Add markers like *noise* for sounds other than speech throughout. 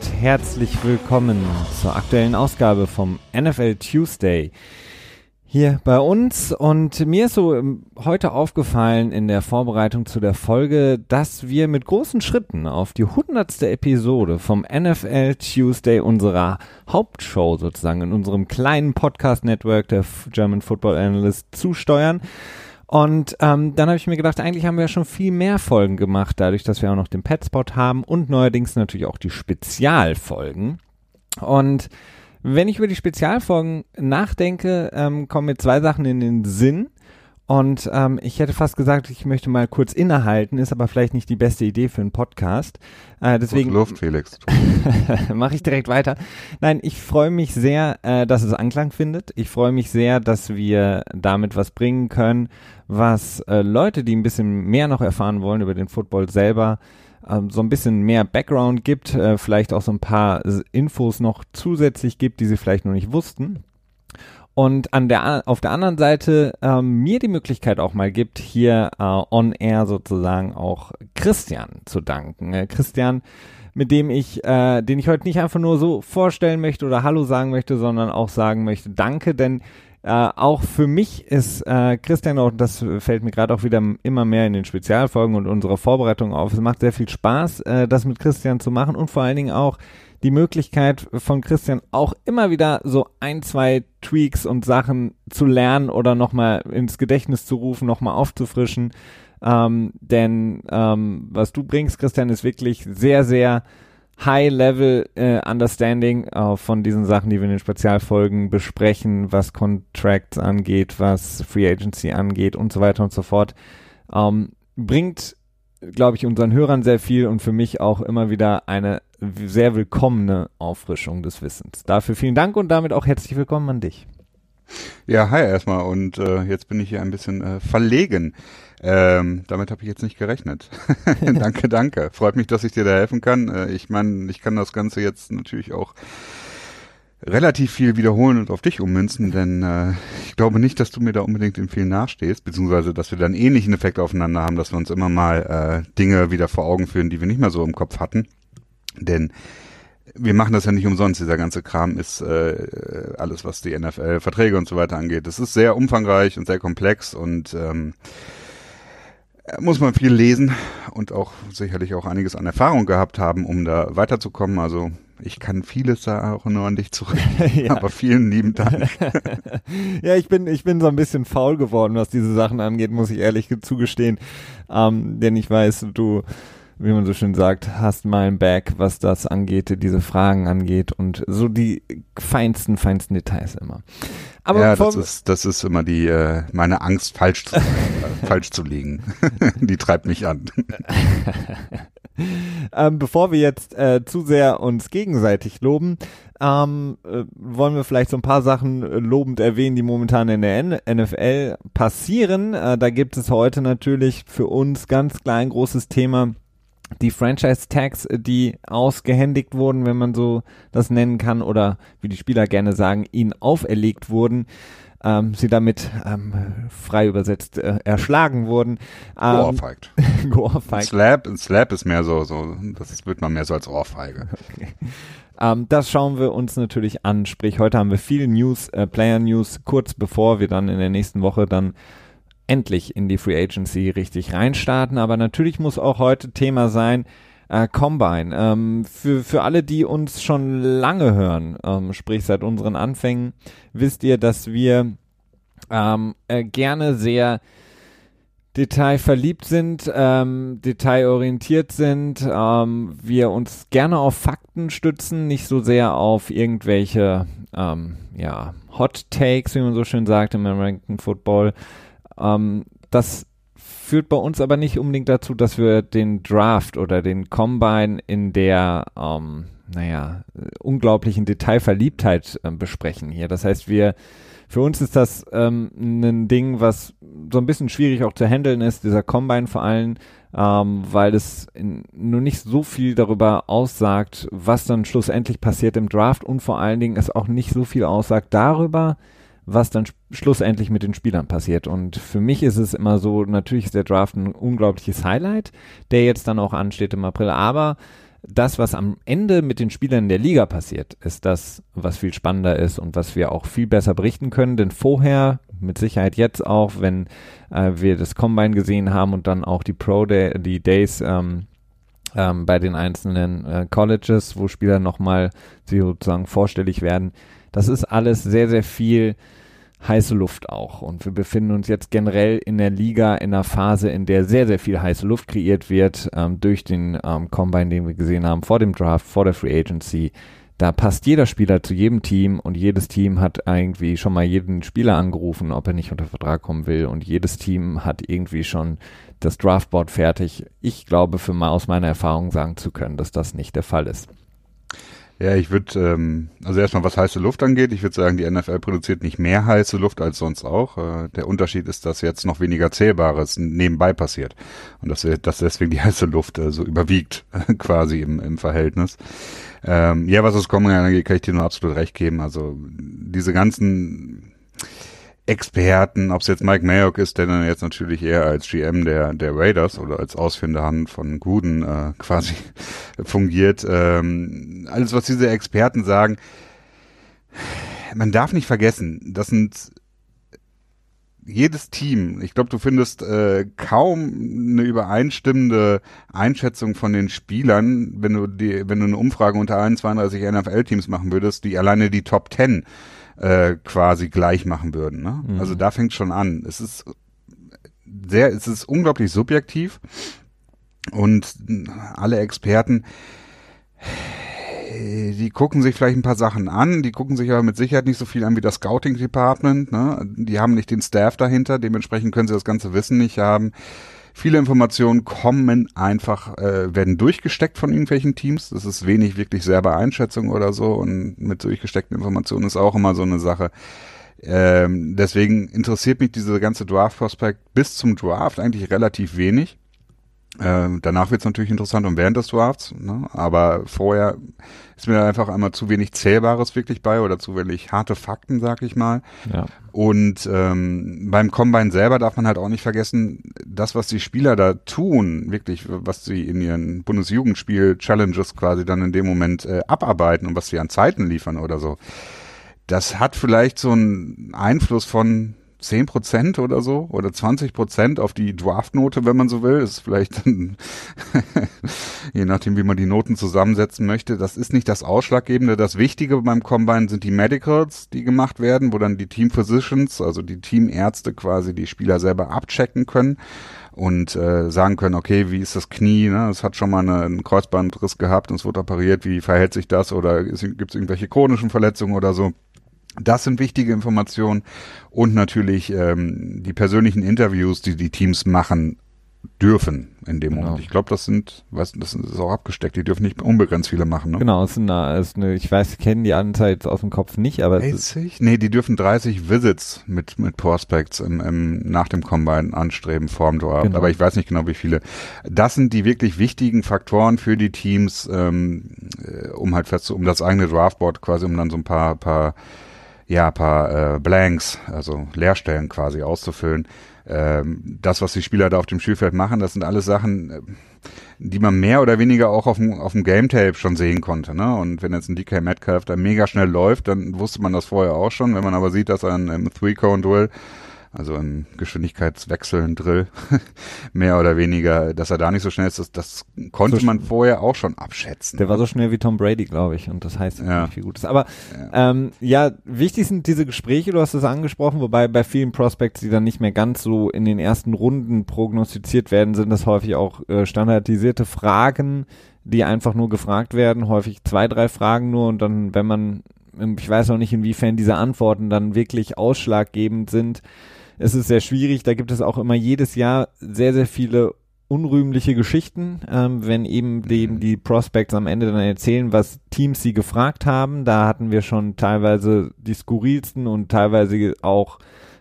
Und herzlich willkommen zur aktuellen Ausgabe vom NFL Tuesday hier bei uns. Und mir ist so ähm, heute aufgefallen in der Vorbereitung zu der Folge, dass wir mit großen Schritten auf die hundertste Episode vom NFL Tuesday unserer Hauptshow sozusagen in unserem kleinen Podcast-Network der German Football Analyst zusteuern. Und ähm, dann habe ich mir gedacht, eigentlich haben wir ja schon viel mehr Folgen gemacht, dadurch, dass wir auch noch den Petspot haben und neuerdings natürlich auch die Spezialfolgen. Und wenn ich über die Spezialfolgen nachdenke, ähm, kommen mir zwei Sachen in den Sinn. Und ähm, ich hätte fast gesagt, ich möchte mal kurz innehalten, ist aber vielleicht nicht die beste Idee für einen Podcast. Äh, deswegen Luft, Felix. *laughs* mache ich direkt weiter. Nein, ich freue mich sehr, äh, dass es Anklang findet. Ich freue mich sehr, dass wir damit was bringen können, was äh, Leute, die ein bisschen mehr noch erfahren wollen über den Football selber, ähm, so ein bisschen mehr Background gibt, äh, vielleicht auch so ein paar Infos noch zusätzlich gibt, die sie vielleicht noch nicht wussten und an der, auf der anderen Seite ähm, mir die Möglichkeit auch mal gibt, hier äh, on air sozusagen auch Christian zu danken. Äh, Christian, mit dem ich, äh, den ich heute nicht einfach nur so vorstellen möchte oder Hallo sagen möchte, sondern auch sagen möchte, danke, denn äh, auch für mich ist äh, Christian, und das fällt mir gerade auch wieder immer mehr in den Spezialfolgen und unserer Vorbereitung auf, es macht sehr viel Spaß, äh, das mit Christian zu machen und vor allen Dingen auch die Möglichkeit von Christian auch immer wieder so ein, zwei Tweaks und Sachen zu lernen oder nochmal ins Gedächtnis zu rufen, nochmal aufzufrischen. Ähm, denn ähm, was du bringst, Christian, ist wirklich sehr, sehr High-Level äh, Understanding äh, von diesen Sachen, die wir in den Spezialfolgen besprechen, was Contracts angeht, was Free Agency angeht und so weiter und so fort. Ähm, bringt glaube ich, unseren Hörern sehr viel und für mich auch immer wieder eine sehr willkommene Auffrischung des Wissens. Dafür vielen Dank und damit auch herzlich willkommen an dich. Ja, hi erstmal und äh, jetzt bin ich hier ein bisschen äh, verlegen. Ähm, damit habe ich jetzt nicht gerechnet. *laughs* danke, danke. Freut mich, dass ich dir da helfen kann. Äh, ich meine, ich kann das Ganze jetzt natürlich auch relativ viel wiederholen und auf dich ummünzen, denn äh, ich glaube nicht, dass du mir da unbedingt in viel nachstehst, beziehungsweise dass wir dann ähnlichen Effekt aufeinander haben, dass wir uns immer mal äh, Dinge wieder vor Augen führen, die wir nicht mehr so im Kopf hatten. Denn wir machen das ja nicht umsonst, dieser ganze Kram ist äh, alles, was die NFL, Verträge und so weiter angeht. Das ist sehr umfangreich und sehr komplex und ähm, muss man viel lesen und auch sicherlich auch einiges an Erfahrung gehabt haben, um da weiterzukommen. Also ich kann vieles da auch nur an dich zurück. *laughs* ja. Aber vielen lieben Dank. *laughs* ja, ich bin, ich bin so ein bisschen faul geworden, was diese Sachen angeht, muss ich ehrlich zugestehen. Ähm, denn ich weiß, du, wie man so schön sagt, hast mal ein Back, was das angeht, diese Fragen angeht und so die feinsten, feinsten Details immer. Aber ja, das ist, das ist immer die, äh, meine Angst, falsch zu, äh, *laughs* falsch zu liegen. *laughs* die treibt mich an. *laughs* ähm, bevor wir jetzt äh, zu sehr uns gegenseitig loben, ähm, äh, wollen wir vielleicht so ein paar Sachen äh, lobend erwähnen, die momentan in der N NFL passieren. Äh, da gibt es heute natürlich für uns ganz klar ein großes Thema. Die Franchise-Tags, äh, die ausgehändigt wurden, wenn man so das nennen kann, oder wie die Spieler gerne sagen, ihnen auferlegt wurden ähm, sie damit ähm, frei übersetzt äh, erschlagen wurden. Ähm, Geohrfeigt. *laughs* Geohrfeigt. Slap, Slap ist mehr so, so, das wird man mehr so als Ohrfeige. Okay. Ähm, das schauen wir uns natürlich an. Sprich, heute haben wir viele News, äh, Player News, kurz bevor wir dann in der nächsten Woche dann endlich in die Free Agency richtig reinstarten. Aber natürlich muss auch heute Thema sein, äh, Combine. Ähm, für, für alle, die uns schon lange hören, ähm, sprich seit unseren Anfängen, wisst ihr, dass wir ähm, äh, gerne sehr detailverliebt sind, ähm, detailorientiert sind, ähm, wir uns gerne auf Fakten stützen, nicht so sehr auf irgendwelche ähm, ja, Hot Takes, wie man so schön sagt im American Football. Ähm, das führt bei uns aber nicht unbedingt dazu, dass wir den Draft oder den Combine in der, ähm, naja, unglaublichen Detailverliebtheit äh, besprechen hier. Das heißt, wir, für uns ist das ähm, ein Ding, was so ein bisschen schwierig auch zu handeln ist, dieser Combine vor allem, ähm, weil es nur nicht so viel darüber aussagt, was dann schlussendlich passiert im Draft und vor allen Dingen es auch nicht so viel aussagt darüber, was dann schlussendlich mit den Spielern passiert. Und für mich ist es immer so, natürlich ist der Draft ein unglaubliches Highlight, der jetzt dann auch ansteht im April, aber das, was am Ende mit den Spielern der Liga passiert, ist das, was viel spannender ist und was wir auch viel besser berichten können. Denn vorher, mit Sicherheit jetzt auch, wenn äh, wir das Combine gesehen haben und dann auch die Pro Day, die Days ähm, ähm, bei den einzelnen äh, Colleges, wo Spieler nochmal sozusagen vorstellig werden, das ist alles sehr, sehr viel heiße Luft auch. Und wir befinden uns jetzt generell in der Liga in einer Phase, in der sehr, sehr viel heiße Luft kreiert wird ähm, durch den ähm, Combine, den wir gesehen haben, vor dem Draft, vor der Free Agency. Da passt jeder Spieler zu jedem Team und jedes Team hat irgendwie schon mal jeden Spieler angerufen, ob er nicht unter Vertrag kommen will und jedes Team hat irgendwie schon das Draftboard fertig. Ich glaube, für mal aus meiner Erfahrung sagen zu können, dass das nicht der Fall ist. Ja, ich würde, ähm, also erstmal was heiße Luft angeht, ich würde sagen, die NFL produziert nicht mehr heiße Luft als sonst auch. Äh, der Unterschied ist, dass jetzt noch weniger Zählbares nebenbei passiert. Und dass, dass deswegen die heiße Luft äh, so überwiegt, *laughs* quasi im, im Verhältnis. Ähm, ja, was das Kommen angeht, kann ich dir nur absolut recht geben. Also diese ganzen Experten, ob es jetzt Mike Mayock ist, der dann jetzt natürlich eher als GM der, der Raiders oder als Ausfinderhand von Guden äh, *laughs* quasi fungiert. Ähm, alles, was diese Experten sagen, man darf nicht vergessen, das sind jedes Team, ich glaube, du findest äh, kaum eine übereinstimmende Einschätzung von den Spielern, wenn du die, wenn du eine Umfrage unter allen 32 NFL-Teams machen würdest, die alleine die Top 10 äh, quasi gleich machen würden. Ne? Mhm. Also da fängt schon an. Es ist sehr, es ist unglaublich subjektiv und alle Experten, die gucken sich vielleicht ein paar Sachen an, die gucken sich aber mit Sicherheit nicht so viel an wie das Scouting Department. Ne? Die haben nicht den Staff dahinter, dementsprechend können sie das ganze Wissen nicht haben. Viele Informationen kommen einfach, äh, werden durchgesteckt von irgendwelchen Teams. Das ist wenig wirklich selber Einschätzung oder so. Und mit durchgesteckten Informationen ist auch immer so eine Sache. Ähm, deswegen interessiert mich diese ganze Draft-Prospect bis zum Draft eigentlich relativ wenig. Ähm, danach wird es natürlich interessant und während des Drafts, ne? aber vorher ist mir einfach einmal zu wenig Zählbares wirklich bei oder zu wenig harte Fakten, sag ich mal. Ja. Und ähm, beim Combine selber darf man halt auch nicht vergessen, das, was die Spieler da tun, wirklich, was sie in ihren Bundesjugendspiel-Challenges quasi dann in dem Moment äh, abarbeiten und was sie an Zeiten liefern oder so, das hat vielleicht so einen Einfluss von 10 Prozent oder so oder 20 Prozent auf die Draftnote, wenn man so will. Ist vielleicht *laughs* je nachdem, wie man die Noten zusammensetzen möchte. Das ist nicht das Ausschlaggebende. Das Wichtige beim Combine sind die Medicals, die gemacht werden, wo dann die Team Physicians, also die Teamärzte quasi die Spieler selber abchecken können und äh, sagen können, okay, wie ist das Knie? Ne? Es hat schon mal eine, einen Kreuzbandriss gehabt und es wurde operiert. Wie verhält sich das? Oder gibt es irgendwelche chronischen Verletzungen oder so? Das sind wichtige Informationen und natürlich ähm, die persönlichen Interviews, die die Teams machen dürfen in dem genau. Moment. Ich glaube, das sind, was, das ist auch abgesteckt. Die dürfen nicht unbegrenzt viele machen. Ne? Genau, es ist eine, ist eine, ich weiß, kennen die Anzahl jetzt aus dem Kopf nicht, aber 30? Nee, die dürfen 30 Visits mit mit Prospects im, im, nach dem Combine anstreben vorm Draft. Genau. Aber ich weiß nicht genau, wie viele. Das sind die wirklich wichtigen Faktoren für die Teams, ähm, äh, um halt fest, um das eigene Draftboard quasi, um dann so ein paar paar ja, paar äh, Blanks, also Leerstellen quasi auszufüllen. Ähm, das, was die Spieler da auf dem Spielfeld machen, das sind alles Sachen, äh, die man mehr oder weniger auch auf dem, auf dem Game Tape schon sehen konnte. Ne? Und wenn jetzt ein DK Metcalf da mega schnell läuft, dann wusste man das vorher auch schon. Wenn man aber sieht, dass er im Three-Cone-Duel also ein Geschwindigkeitswechsel, ein Drill, *laughs* mehr oder weniger, dass er da nicht so schnell ist, das, das konnte so man vorher auch schon abschätzen. Der war so schnell wie Tom Brady, glaube ich, und das heißt ja. nicht viel Gutes. Aber ja. Ähm, ja, wichtig sind diese Gespräche, du hast es angesprochen, wobei bei vielen Prospects, die dann nicht mehr ganz so in den ersten Runden prognostiziert werden, sind das häufig auch äh, standardisierte Fragen, die einfach nur gefragt werden, häufig zwei, drei Fragen nur und dann, wenn man ich weiß auch nicht, inwiefern diese Antworten dann wirklich ausschlaggebend sind, es ist sehr schwierig. Da gibt es auch immer jedes Jahr sehr, sehr viele unrühmliche Geschichten, ähm, wenn eben die, mhm. die Prospects am Ende dann erzählen, was Teams sie gefragt haben. Da hatten wir schon teilweise die skurrilsten und teilweise auch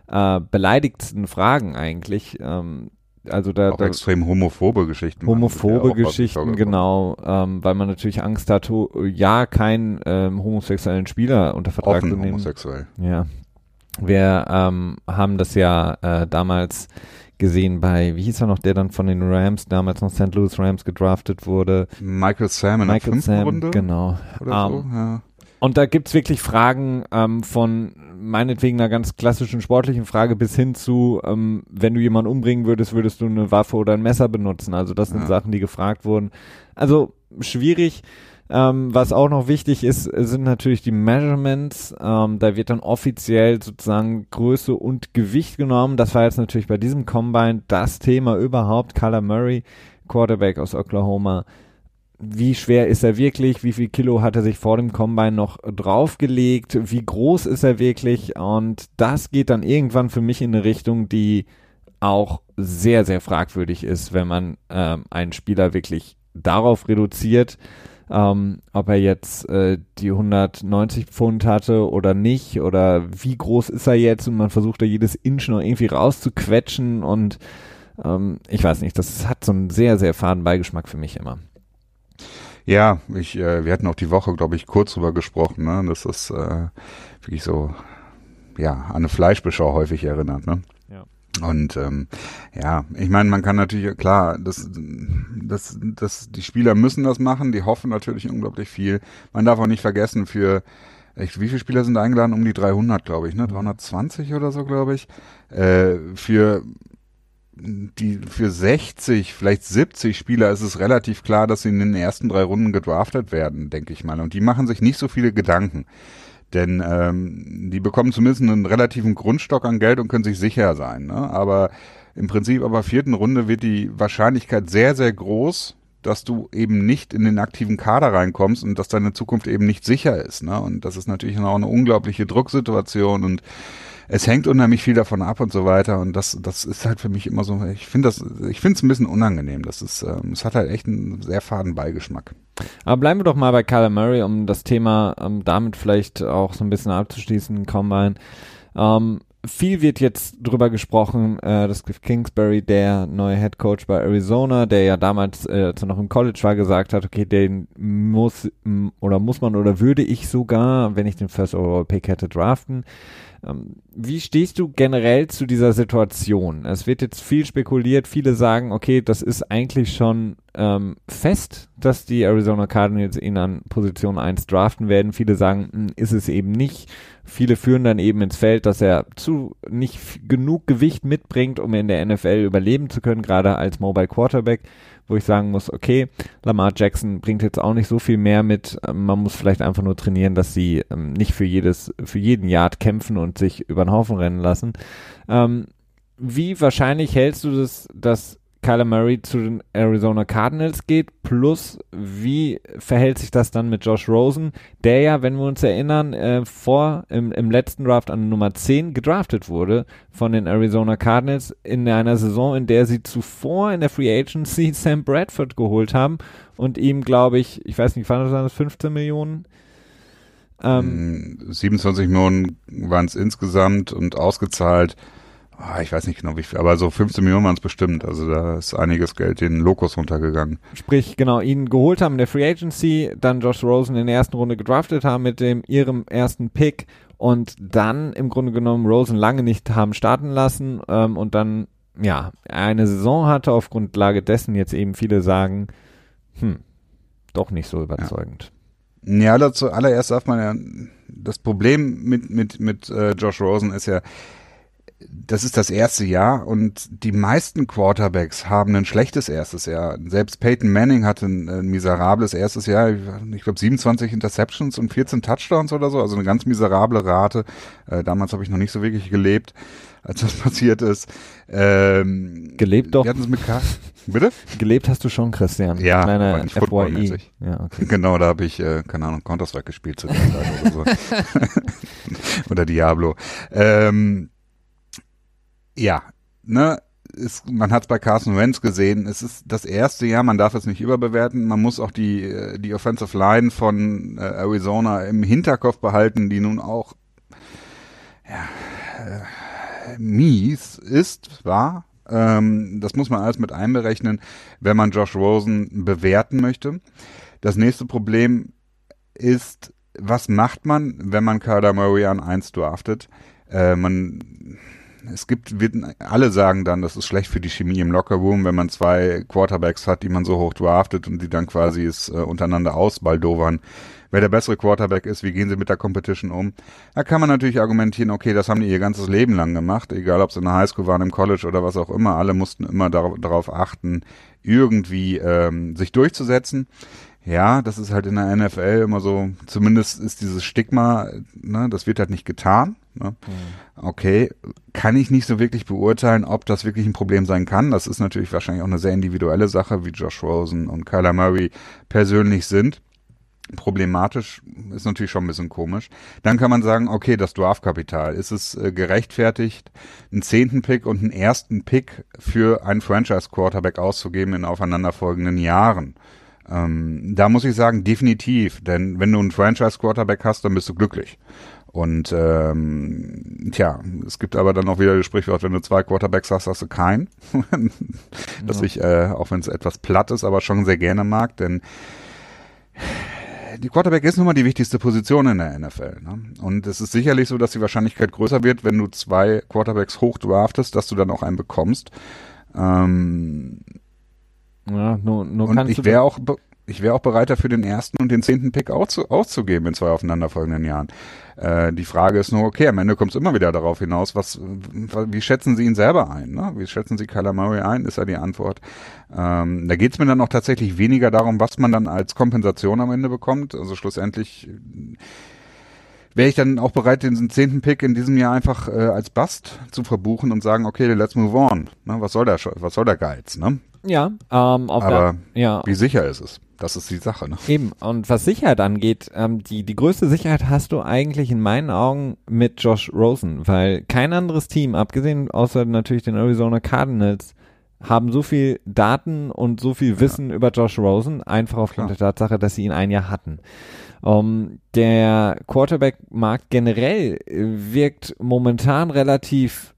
äh, beleidigtsten Fragen eigentlich. Ähm, also da, auch da, extrem homophobe Geschichten. Homophobe Geschichten, genau, ähm, weil man natürlich Angst hat, ja, keinen ähm, homosexuellen Spieler unter Vertrag Offen zu nehmen. homosexuell. Ja, wir ähm, haben das ja äh, damals gesehen bei, wie hieß er noch, der dann von den Rams, damals noch St. Louis Rams gedraftet wurde. Michael Sam in Michael der fünften Sam, Runde. genau. Oder Ähm, so, ja. Und da gibt's wirklich Fragen ähm, von meinetwegen einer ganz klassischen sportlichen Frage bis hin zu, ähm, wenn du jemanden umbringen würdest, würdest du eine Waffe oder ein Messer benutzen. Also das sind Ja. Sachen, die gefragt wurden. Also schwierig. Ähm, was auch noch wichtig ist, sind natürlich die Measurements. Ähm, da wird dann offiziell sozusagen Größe und Gewicht genommen. Das war jetzt natürlich bei diesem Combine das Thema überhaupt. Kyler Murray, Quarterback aus Oklahoma, wie schwer ist er wirklich, wie viel Kilo hat er sich vor dem Combine noch draufgelegt, wie groß ist er wirklich und das geht dann irgendwann für mich in eine Richtung, die auch sehr, sehr fragwürdig ist, wenn man ähm, einen Spieler wirklich darauf reduziert, ähm, ob er jetzt äh, die 190 Pfund hatte oder nicht oder wie groß ist er jetzt und man versucht da jedes Inch noch irgendwie rauszuquetschen und ähm, ich weiß nicht, das hat so einen sehr, sehr faden Beigeschmack für mich immer. Ja, ich, äh, wir hatten auch die Woche, glaube ich, kurz drüber gesprochen, ne? dass das äh, wirklich so ja, an eine Fleischbeschau häufig erinnert. Ne? Und ähm, ja, ich meine, man kann natürlich, klar, das, das, das, die Spieler müssen das machen, die hoffen natürlich unglaublich viel. Man darf auch nicht vergessen, für echt, wie viele Spieler sind eingeladen? Um die 300, glaube ich, ne? 320 oder so, glaube ich. Äh, für die für 60, vielleicht 70 Spieler ist es relativ klar, dass sie in den ersten drei Runden gedraftet werden, denke ich mal. Und die machen sich nicht so viele Gedanken. Denn ähm, die bekommen zumindest einen relativen Grundstock an Geld und können sich sicher sein. Ne? Aber im Prinzip aber vierten Runde wird die Wahrscheinlichkeit sehr, sehr groß, dass du eben nicht in den aktiven Kader reinkommst und dass deine Zukunft eben nicht sicher ist. Ne? Und das ist natürlich auch eine unglaubliche Drucksituation und es hängt unheimlich viel davon ab und so weiter. Und das, das ist halt für mich immer so, ich finde das, ich finde es ein bisschen unangenehm. Das ist, ähm, es hat halt echt einen sehr faden Beigeschmack. Aber bleiben wir doch mal bei Kyler Murray, um das Thema ähm, damit vielleicht auch so ein bisschen abzuschließen, Combine. Ähm, viel wird jetzt drüber gesprochen, äh, dass Cliff Kingsbury, der neue Head Coach bei Arizona, der ja damals, äh, er noch im College war, gesagt hat, okay, den muss oder muss man oder würde ich sogar, wenn ich den First Overall Pick hätte, draften. Ähm, wie stehst du generell zu dieser Situation? Es wird jetzt viel spekuliert, viele sagen, okay, das ist eigentlich schon ähm, fest, dass die Arizona Cardinals ihn an Position 1 draften werden. Viele sagen, mh, ist es eben nicht. Viele führen dann eben ins Feld, dass er zu nicht genug Gewicht mitbringt, um in der NFL überleben zu können, gerade als Mobile Quarterback, wo ich sagen muss, okay, Lamar Jackson bringt jetzt auch nicht so viel mehr mit. Ähm, Man muss vielleicht einfach nur trainieren, dass sie ähm, nicht für jedes, für jeden Yard kämpfen und sich über den Haufen rennen lassen. Ähm, wie wahrscheinlich hältst du das, dass Kyler Murray zu den Arizona Cardinals geht? Plus, wie verhält sich das dann mit Josh Rosen, der ja, wenn wir uns erinnern, äh, vor im, im letzten Draft an Nummer 10 gedraftet wurde von den Arizona Cardinals in einer Saison, in der sie zuvor in der Free Agency *laughs* Sam Bradford geholt haben und ihm, glaube ich, ich weiß nicht, waren das 15 Millionen? Ähm, Ähm, 27 Millionen waren es insgesamt und ausgezahlt. Ah, ich weiß nicht genau wie viel, aber so 15 Millionen waren es bestimmt. Also da ist einiges Geld den Locus runtergegangen. sprich, genau, ihn geholt haben in der Free Agency, dann Josh Rosen in der ersten Runde gedraftet haben mit dem ihrem ersten Pick und dann im Grunde genommen Rosen lange nicht haben starten lassen ähm, und dann ja eine Saison hatte auf Grundlage dessen jetzt eben viele sagen, hm, doch nicht so überzeugend. Ja, dazu allererst darf man ja, das Problem mit, mit, mit äh, Josh Rosen ist ja, das ist das erste Jahr und die meisten Quarterbacks haben ein schlechtes erstes Jahr. Selbst Peyton Manning hatte ein, ein miserables erstes Jahr. Ich glaube 27 Interceptions und 14 Touchdowns oder so, also eine ganz miserable Rate. Äh, damals habe ich noch nicht so wirklich gelebt, als das *laughs* passiert ist. Ähm, Gelebt doch. Wir hatten es mit K. Bitte? Gelebt hast du schon, Christian. Ja, Kleiner nicht FYI. Ja, okay. Genau, da habe ich, äh, keine Ahnung, Counter-Strike gespielt zu der Zeit oder so. *laughs* *laughs* oder Diablo. Ähm, ja, ne, ist, man hat es bei Carson Wentz gesehen, es ist das erste Jahr, man darf es nicht überbewerten, man muss auch die, äh, die Offensive Line von äh, Arizona im Hinterkopf behalten, die nun auch ja, äh, mies ist, war. Ähm, das muss man alles mit einberechnen, wenn man Josh Rosen bewerten möchte. Das nächste Problem ist, was macht man, wenn man Kyler Murray an 1 draftet? Äh, man es gibt, wird, alle sagen dann, das ist schlecht für die Chemie im Lockerroom, wenn man zwei Quarterbacks hat, die man so hoch draftet und die dann quasi es äh, untereinander ausbaldowern. Wer der bessere Quarterback ist, wie gehen sie mit der Competition um? Da kann man natürlich argumentieren, okay, das haben die ihr ganzes Leben lang gemacht, egal ob sie in der Highschool waren, im College oder was auch immer. Alle mussten immer dar darauf achten, irgendwie ähm, sich durchzusetzen. Ja, das ist halt in der NFL immer so, zumindest ist dieses Stigma, ne, das wird halt nicht getan. Ne? Mhm. Okay, kann ich nicht so wirklich beurteilen, ob das wirklich ein Problem sein kann. Das ist natürlich wahrscheinlich auch eine sehr individuelle Sache, wie Josh Rosen und Kyler Murray persönlich sind. Problematisch ist natürlich schon ein bisschen komisch. Dann kann man sagen, okay, das Draftkapital, ist es äh, gerechtfertigt, einen zehnten Pick und einen ersten Pick für einen Franchise-Quarterback auszugeben in aufeinanderfolgenden Jahren? Ähm, da muss ich sagen, definitiv. Denn wenn du einen Franchise-Quarterback hast, dann bist du glücklich. Und ähm, tja, es gibt aber dann auch wieder das Sprichwort, wenn du zwei Quarterbacks hast, hast du keinen. *laughs* das ja. ich, äh, auch wenn es etwas platt ist, aber schon sehr gerne mag, denn die Quarterback ist nun mal die wichtigste Position in der NFL. Ne? Und es ist sicherlich so, dass die Wahrscheinlichkeit größer wird, wenn du zwei Quarterbacks hoch draftest, dass du dann auch einen bekommst. Ähm, ja, nur, nur und ich wäre auch, ich wäre auch bereit dafür, den ersten und den zehnten Pick auch zu, auszugeben in zwei aufeinanderfolgenden Jahren. Äh, die Frage ist nur, okay, am Ende kommt es immer wieder darauf hinaus, was, wie schätzen Sie ihn selber ein? Ne? Wie schätzen Sie Kyler Murray ein, ist ja die Antwort. Ähm, da geht es mir dann auch tatsächlich weniger darum, was man dann als Kompensation am Ende bekommt. Also schlussendlich wäre ich dann auch bereit, den zehnten Pick in diesem Jahr einfach äh, als Bust zu verbuchen und sagen, okay, let's move on. Ne, was soll der, was soll der Geiz, ne? Ja, ähm, auf Aber der, ja. wie sicher ist es? Das ist die Sache, ne? Eben. Und was Sicherheit angeht, ähm, die, die größte Sicherheit hast du eigentlich in meinen Augen mit Josh Rosen, weil kein anderes Team, abgesehen außer natürlich den Arizona Cardinals, haben so viel Daten und so viel Wissen ja. über Josh Rosen, einfach aufgrund der Tatsache, dass sie ihn ein Jahr hatten. Um, ähm, der Quarterback-Markt generell wirkt momentan relativ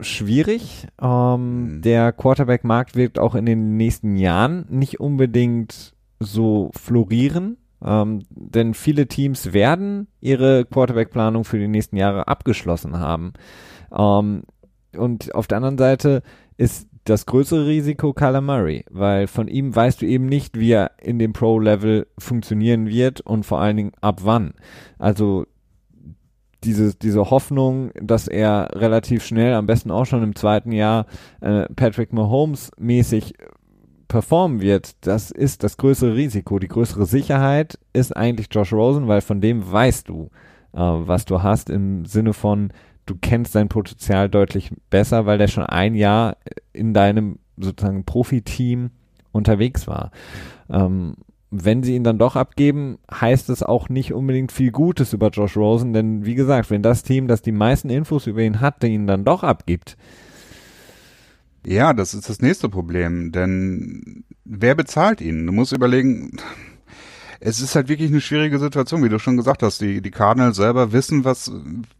schwierig. Um, mhm. Der Quarterback-Markt wird auch in den nächsten Jahren nicht unbedingt so florieren. Um, denn viele Teams werden ihre Quarterback-Planung für die nächsten Jahre abgeschlossen haben. Um, und auf der anderen Seite ist das größere Risiko Kyler Murray, weil von ihm weißt du eben nicht, wie er in dem Pro-Level funktionieren wird und vor allen Dingen ab wann. Also diese, diese Hoffnung, dass er relativ schnell, am besten auch schon im zweiten Jahr, äh, Patrick Mahomes mäßig performen wird, das ist das größere Risiko. Die größere Sicherheit ist eigentlich Josh Rosen, weil von dem weißt du, äh, was du hast im Sinne von, du kennst sein Potenzial deutlich besser, weil der schon ein Jahr in deinem sozusagen Profiteam unterwegs war. Ähm, wenn sie ihn dann doch abgeben, heißt es auch nicht unbedingt viel Gutes über Josh Rosen, denn wie gesagt, wenn das Team, das die meisten Infos über ihn hat, ihn dann doch abgibt. Ja, das ist das nächste Problem, denn wer bezahlt ihn? Du musst überlegen, es ist halt wirklich eine schwierige Situation, wie du schon gesagt hast. Die, die Cardinals selber wissen, was,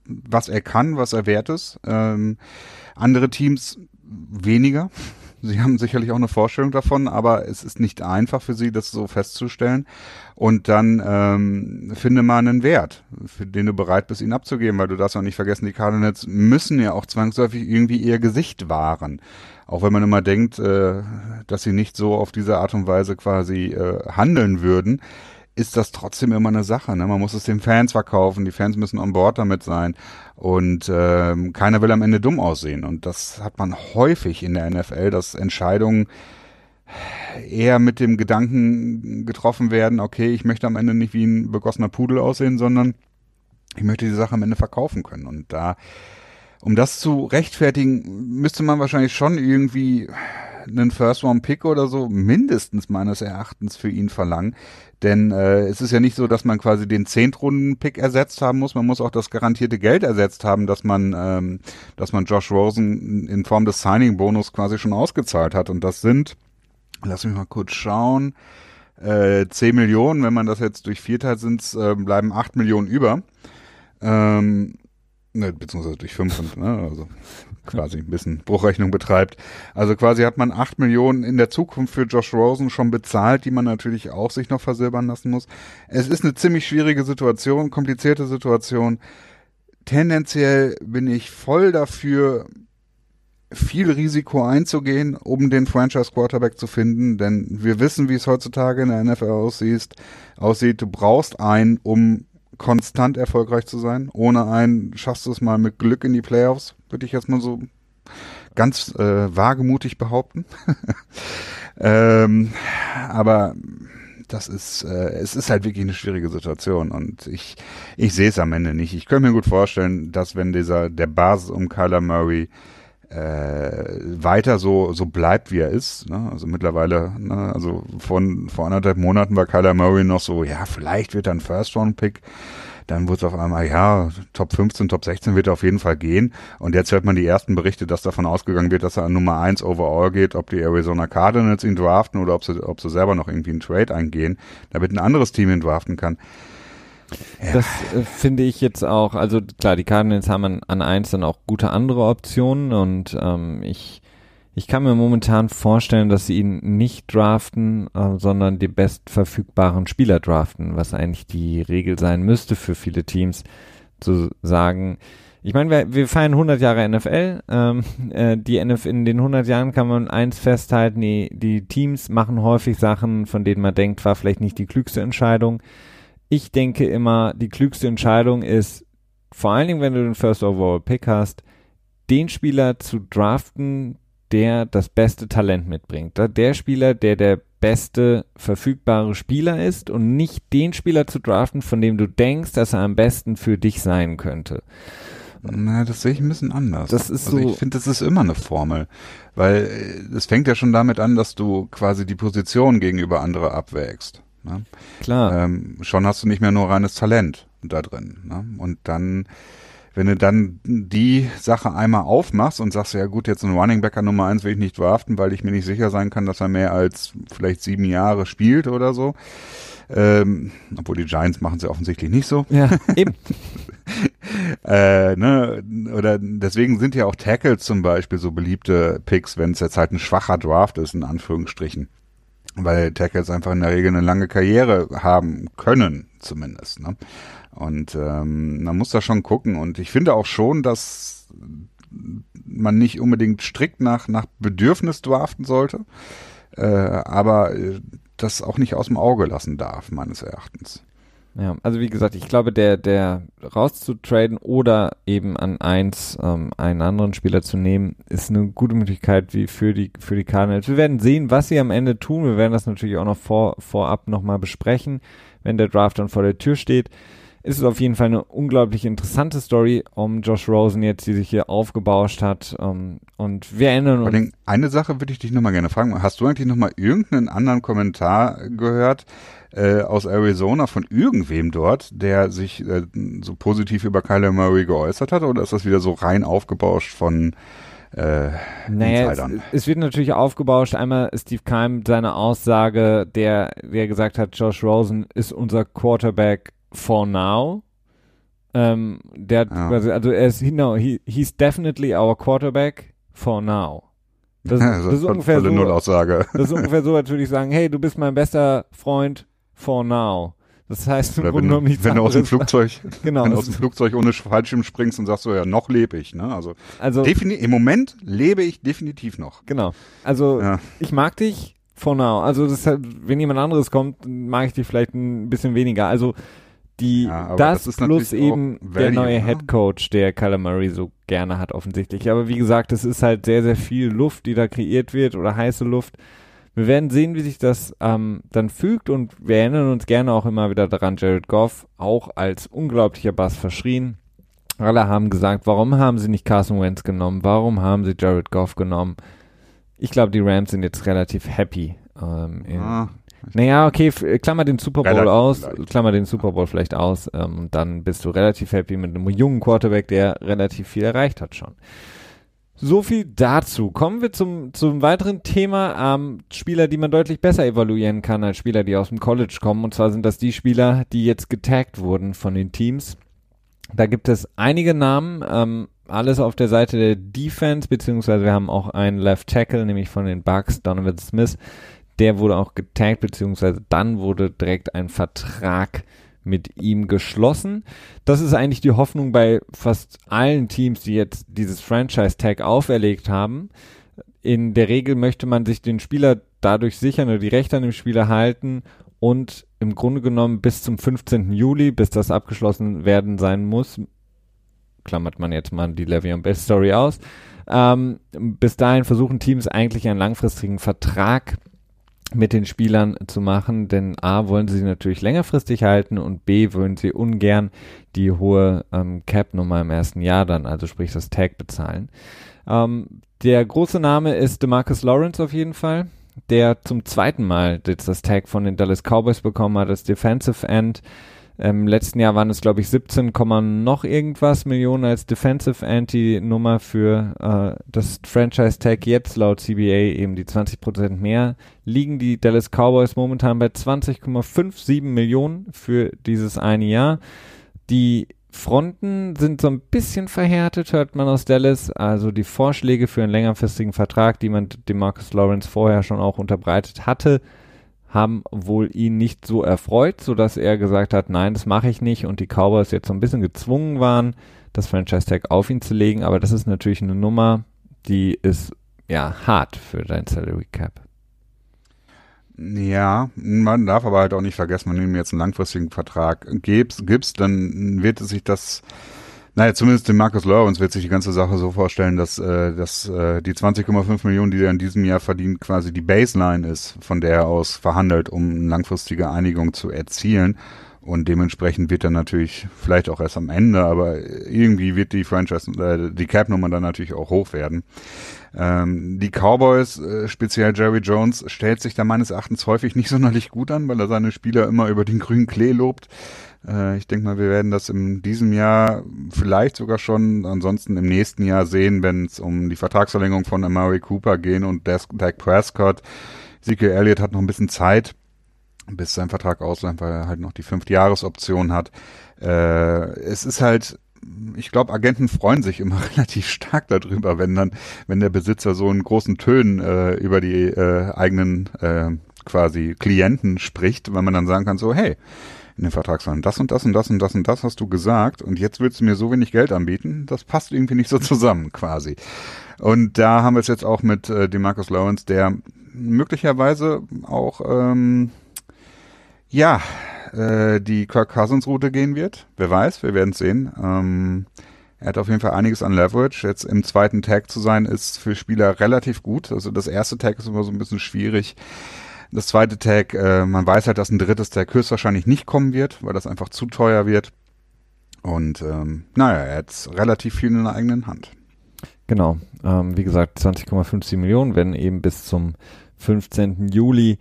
was er kann, was er wert ist. Ähm, andere Teams weniger. Sie haben sicherlich auch eine Vorstellung davon, aber es ist nicht einfach für sie, das so festzustellen. Und dann ähm, finde mal einen Wert, für den du bereit bist, ihn abzugeben, weil du darfst auch nicht vergessen, die Cardinals müssen ja auch zwangsläufig irgendwie ihr Gesicht wahren. Auch wenn man immer denkt, äh, dass sie nicht so auf diese Art und Weise quasi äh, handeln würden, ist das trotzdem immer eine Sache. Ne? Man muss es den Fans verkaufen, die Fans müssen on board damit sein und ähm, keiner will am Ende dumm aussehen. Und das hat man häufig in der NFL, dass Entscheidungen eher mit dem Gedanken getroffen werden, okay, ich möchte am Ende nicht wie ein begossener Pudel aussehen, sondern ich möchte die Sache am Ende verkaufen können. Und da, um das zu rechtfertigen, müsste man wahrscheinlich schon irgendwie einen First-Round-Pick oder so mindestens meines Erachtens für ihn verlangen. Denn äh, es ist ja nicht so, dass man quasi den Zehntrunden-Pick ersetzt haben muss. Man muss auch das garantierte Geld ersetzt haben, dass man, ähm, dass man Josh Rosen in Form des Signing-Bonus quasi schon ausgezahlt hat. Und das sind, lass mich mal kurz schauen, äh, 10 Millionen. Wenn man das jetzt durch vier teilt, sind äh, bleiben 8 Millionen über. Ähm, ne, beziehungsweise durch fünf, ne, also quasi ein bisschen Bruchrechnung betreibt. Also quasi hat man acht Millionen in der Zukunft für Josh Rosen schon bezahlt, die man natürlich auch sich noch versilbern lassen muss. Es ist eine ziemlich schwierige Situation, komplizierte Situation. tendenziell bin ich voll dafür, viel Risiko einzugehen, um den Franchise Quarterback zu finden, denn wir wissen, wie es heutzutage in der NFL aussieht. aussieht. Du brauchst einen, um konstant erfolgreich zu sein. Ohne einen schaffst du es mal mit Glück in die Playoffs, würde ich jetzt mal so ganz äh, wagemutig behaupten. *laughs* ähm, aber das ist, äh, es ist halt wirklich eine schwierige Situation und ich, ich sehe es am Ende nicht. Ich könnte mir gut vorstellen, dass wenn dieser, der Basis um Kyler Murray äh, weiter so so bleibt, wie er ist. Ne? Also mittlerweile, ne? also von vor anderthalb Monaten war Kyler Murray noch so, ja, vielleicht wird er ein First-Round-Pick. Dann wurde es auf einmal, ja, Top 15, Top 16 wird er auf jeden Fall gehen. Und jetzt hört man die ersten Berichte, dass davon ausgegangen wird, dass er an Nummer 1 overall geht, ob die Arizona Cardinals ihn draften oder ob sie, ob sie selber noch irgendwie einen Trade eingehen, damit ein anderes Team ihn draften kann. Ja. Das äh, finde ich jetzt auch, also klar, die Cardinals haben an, an eins dann auch gute andere Optionen und ähm, ich, ich kann mir momentan vorstellen, dass sie ihn nicht draften, äh, sondern die bestverfügbaren Spieler draften, was eigentlich die Regel sein müsste für viele Teams, zu sagen, ich meine, wir, wir feiern 100 Jahre NFL. Ähm, äh, die NFL in den 100 Jahren kann man eins festhalten: die, die Teams machen häufig Sachen, von denen man denkt, war vielleicht nicht die klügste Entscheidung ich denke immer, die klügste Entscheidung ist, vor allen Dingen, wenn du den First Overall Pick hast, den Spieler zu draften, der das beste Talent mitbringt. Der Spieler, der der beste verfügbare Spieler ist und nicht den Spieler zu draften, von dem du denkst, dass er am besten für dich sein könnte. Na, das sehe ich ein bisschen anders. Das ist also so. Ich finde, das ist immer eine Formel, weil äh, es fängt ja schon damit an, dass du quasi die Position gegenüber andere abwägst. Ne? Klar. Ähm, schon hast du nicht mehr nur reines Talent da drin. Ne? Und dann, wenn du dann die Sache einmal aufmachst und sagst, ja gut, jetzt ein Running Backer Nummer eins will ich nicht draften, weil ich mir nicht sicher sein kann, dass er mehr als vielleicht sieben Jahre spielt oder so. Ähm, obwohl die Giants machen sie offensichtlich nicht so. Ja, *laughs* eben. äh, ne, oder deswegen sind ja auch Tackles zum Beispiel so beliebte Picks, wenn es jetzt halt ein schwacher Draft ist, in Anführungsstrichen weil Tackles einfach in der Regel eine lange Karriere haben können, zumindest. Ne? Und ähm, man muss da schon gucken. Und ich finde auch schon, dass man nicht unbedingt strikt nach, nach Bedürfnis draften sollte, äh, aber äh, das auch nicht aus dem Auge lassen darf, meines Erachtens. Ja, also wie gesagt, ich glaube, der, der rauszutraden oder eben an eins ähm, einen anderen Spieler zu nehmen, ist eine gute Möglichkeit wie für die für die Cardinals. Wir werden sehen, was sie am Ende tun. Wir werden das natürlich auch noch vor, vorab nochmal besprechen, wenn der Draft dann vor der Tür steht. Ist es auf jeden Fall eine unglaublich interessante Story um Josh Rosen jetzt, die sich hier aufgebauscht hat. Ähm, und wir erinnern uns. Allerdings, eine Sache würde ich dich nochmal gerne fragen. Hast du eigentlich nochmal irgendeinen anderen Kommentar gehört? Äh, aus Arizona von irgendwem dort, der sich äh, so positiv über Kyler Murray geäußert hat, oder ist das wieder so rein aufgebauscht von äh, naja, es, es, wird natürlich aufgebauscht. Einmal Steve Keim seine Aussage, der, der gesagt hat, Josh Rosen ist unser Quarterback for now. Ähm, der ja. also er ist, no, he, he's definitely our quarterback for now. Das, *laughs* das, das ist ungefähr so. Nullaussage. Das ist ungefähr so, als würde ich sagen, hey, du bist mein bester Freund for now. Das heißt im Grunde genommen nichts Wenn du aus dem Flugzeug, *laughs* genau, wenn du aus dem Flugzeug ohne Fallschirm springst und sagst so, ja, noch lebe ich, ne? Also, also im Moment lebe ich definitiv noch. Genau. Also ja. ich mag dich for now. Also das halt, wenn jemand anderes kommt, mag ich dich vielleicht ein bisschen weniger. Also die ja, das, das plus eben value, der neue ne? Head Coach, der Murray so gerne hat offensichtlich. Aber wie gesagt, es ist halt sehr sehr viel Luft, die da kreiert wird oder heiße Luft. Wir werden sehen, wie sich das ähm, dann fügt und wir erinnern uns gerne auch immer wieder daran, Jared Goff auch als unglaublicher Bass verschrien. Alle haben gesagt, warum haben sie nicht Carson Wentz genommen? Warum haben sie Jared Goff genommen? Ich glaube, die Rams sind jetzt relativ happy. Ähm, in, ah, naja, okay, klammer den Super Bowl aus, leicht. klammer den Super Bowl vielleicht aus, ähm, dann bist du relativ happy mit einem jungen Quarterback, der relativ viel erreicht hat schon. So viel dazu. Kommen wir zum, zum weiteren Thema. Ähm, Spieler, die man deutlich besser evaluieren kann als Spieler, die aus dem College kommen. Und zwar sind das die Spieler, die jetzt getaggt wurden von den Teams. Da gibt es einige Namen, ähm, alles auf der Seite der Defense, beziehungsweise wir haben auch einen Left Tackle, nämlich von den Bucks, Donovan Smith. Der wurde auch getaggt, beziehungsweise dann wurde direkt ein Vertrag mit ihm geschlossen. Das ist eigentlich die Hoffnung bei fast allen Teams, die jetzt dieses Franchise-Tag auferlegt haben. In der Regel möchte man sich den Spieler dadurch sichern oder die Rechte an dem Spieler halten und im Grunde genommen bis zum 15. Juli, bis das abgeschlossen werden sein muss, klammert man jetzt mal die Le'Veon Bell Story aus, ähm, bis dahin versuchen Teams eigentlich einen langfristigen Vertrag mit den Spielern zu machen, denn A wollen sie natürlich längerfristig halten und B wollen sie ungern die hohe ähm, Cap-Nummer im ersten Jahr dann, also sprich das Tag bezahlen. Ähm, der große Name ist DeMarcus Lawrence auf jeden Fall, der zum zweiten Mal jetzt das Tag von den Dallas Cowboys bekommen hat als Defensive End. Im letzten Jahr waren es, glaube ich, 17, noch irgendwas Millionen als Defensive Anti-Nummer für äh, das Franchise-Tag. Jetzt laut CBA eben die 20% mehr. Liegen die Dallas Cowboys momentan bei 20,57 Millionen für dieses eine Jahr. Die Fronten sind so ein bisschen verhärtet, hört man aus Dallas. Also die Vorschläge für einen längerfristigen Vertrag, die man dem Marcus Lawrence vorher schon auch unterbreitet hatte, haben wohl ihn nicht so erfreut, sodass er gesagt hat, nein, das mache ich nicht und die Cowboys jetzt so ein bisschen gezwungen waren, das Franchise Tag auf ihn zu legen, aber das ist natürlich eine Nummer, die ist ja hart für dein Salary Cap. Ja, man darf aber halt auch nicht vergessen, wenn du ihm jetzt einen langfristigen Vertrag gibst, gibst, dann wird sich das naja, zumindest dem Markus Lawrence wird sich die ganze Sache so vorstellen, dass, äh, dass äh, die 20,5 Millionen, die er in diesem Jahr verdient, quasi die Baseline ist, von der er aus verhandelt, um eine langfristige Einigung zu erzielen. Und dementsprechend wird er natürlich vielleicht auch erst am Ende, aber irgendwie wird die Franchise, äh, die Cap-Nummer dann natürlich auch hoch werden. Ähm, die Cowboys, äh, speziell Jerry Jones, stellt sich da meines Erachtens häufig nicht *laughs* sonderlich gut an, weil er seine Spieler immer über den grünen Klee lobt. Äh, ich denke mal, wir werden das in diesem Jahr vielleicht sogar schon, ansonsten im nächsten Jahr sehen, wenn es um die Vertragsverlängerung von Amari Cooper gehen und Dak Prescott. Ezekiel Elliott hat noch ein bisschen Zeit, bis sein Vertrag ausläuft, weil er halt noch die Fünftjahresoption hat. Äh, es ist halt ich glaube, Agenten freuen sich immer *laughs* relativ stark darüber, wenn dann, wenn der Besitzer so in großen Tönen äh, über die äh, eigenen äh, quasi Klienten spricht, weil man dann sagen kann, so, hey, in den Vertragsverhandlungen. Das und das und das und das und das hast du gesagt und jetzt willst du mir so wenig Geld anbieten. Das passt irgendwie nicht so *laughs* zusammen quasi. Und da haben wir es jetzt auch mit äh, Demarcus Lawrence, der möglicherweise auch ähm, ja äh, die Kirk Cousins Route gehen wird. Wer weiß, wir werden es sehen. Ähm, er hat auf jeden Fall einiges an Leverage. Jetzt im zweiten Tag zu sein, ist für Spieler relativ gut. Also das erste Tag ist immer so ein bisschen schwierig. Das zweite Tag, äh, man weiß halt, dass ein drittes Tag höchstwahrscheinlich nicht kommen wird, weil das einfach zu teuer wird. Und ähm, naja, er hat relativ viel in der eigenen Hand. Genau. Ähm, wie gesagt, 20,50 Millionen, wenn eben bis zum 15. Juli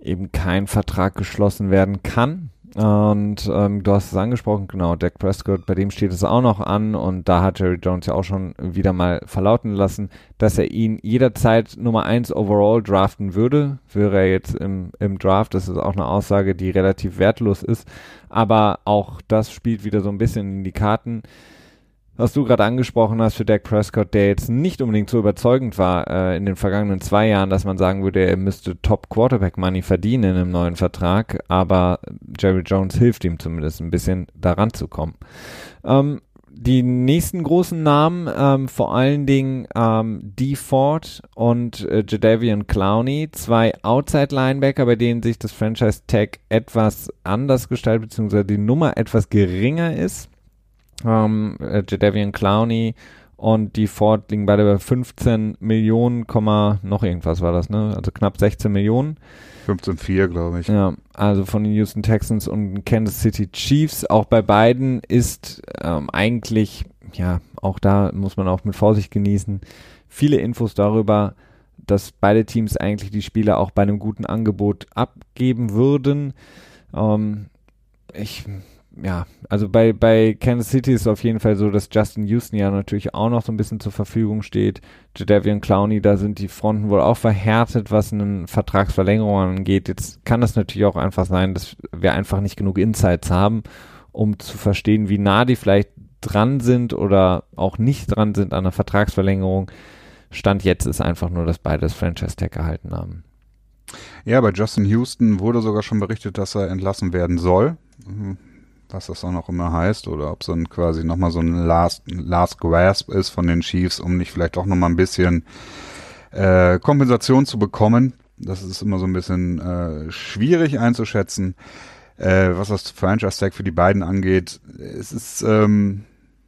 eben kein Vertrag geschlossen werden kann. Und ähm, du hast es angesprochen, genau, Dak Prescott, bei dem steht es auch noch an und da hat Jerry Jones ja auch schon wieder mal verlauten lassen, dass er ihn jederzeit Nummer 1 overall draften würde, wäre er jetzt im, im Draft. Das ist auch eine Aussage, die relativ wertlos ist, aber auch das spielt wieder so ein bisschen in die Karten was du gerade angesprochen hast für Dak Prescott, der jetzt nicht unbedingt so überzeugend war äh, in den vergangenen zwei Jahren, dass man sagen würde, er müsste Top Quarterback Money verdienen einem neuen Vertrag, aber Jerry Jones hilft ihm zumindest ein bisschen daran zu kommen. Ähm, die nächsten großen Namen, ähm, vor allen Dingen ähm, D. Ford und äh, Jadavian Clowney, zwei Outside-Linebacker, bei denen sich das Franchise-Tag etwas anders gestaltet, beziehungsweise die Nummer etwas geringer ist ähm, äh, Jadavian Clowney und die Ford liegen beide bei 15 Millionen, noch irgendwas war das, ne? Also knapp 16 Millionen. 15,4 glaube ich. Ja, also von den Houston Texans und Kansas City Chiefs. Auch bei beiden ist ähm, eigentlich, ja, auch da muss man auch mit Vorsicht genießen, viele Infos darüber, dass beide Teams eigentlich die Spieler auch bei einem guten Angebot abgeben würden. Ähm, ich ja, also bei, bei Kansas City ist es auf jeden Fall so, dass Justin Houston ja natürlich auch noch so ein bisschen zur Verfügung steht. Jadavian Clowney, da sind die Fronten wohl auch verhärtet, was eine Vertragsverlängerung angeht. Jetzt kann das natürlich auch einfach sein, dass wir einfach nicht genug Insights haben, um zu verstehen, wie nah die vielleicht dran sind oder auch nicht dran sind an einer Vertragsverlängerung. Stand jetzt ist einfach nur, dass beide das Franchise-Tag erhalten haben. Ja, bei Justin Houston wurde sogar schon berichtet, dass er entlassen werden soll. Was das auch immer heißt, oder ob es dann quasi nochmal so ein Last, Last Grasp ist von den Chiefs, um nicht vielleicht auch nochmal ein bisschen äh, Kompensation zu bekommen. Das ist immer so ein bisschen äh, schwierig einzuschätzen, äh, was das Franchise-Tag für die beiden angeht. Es ist, ähm,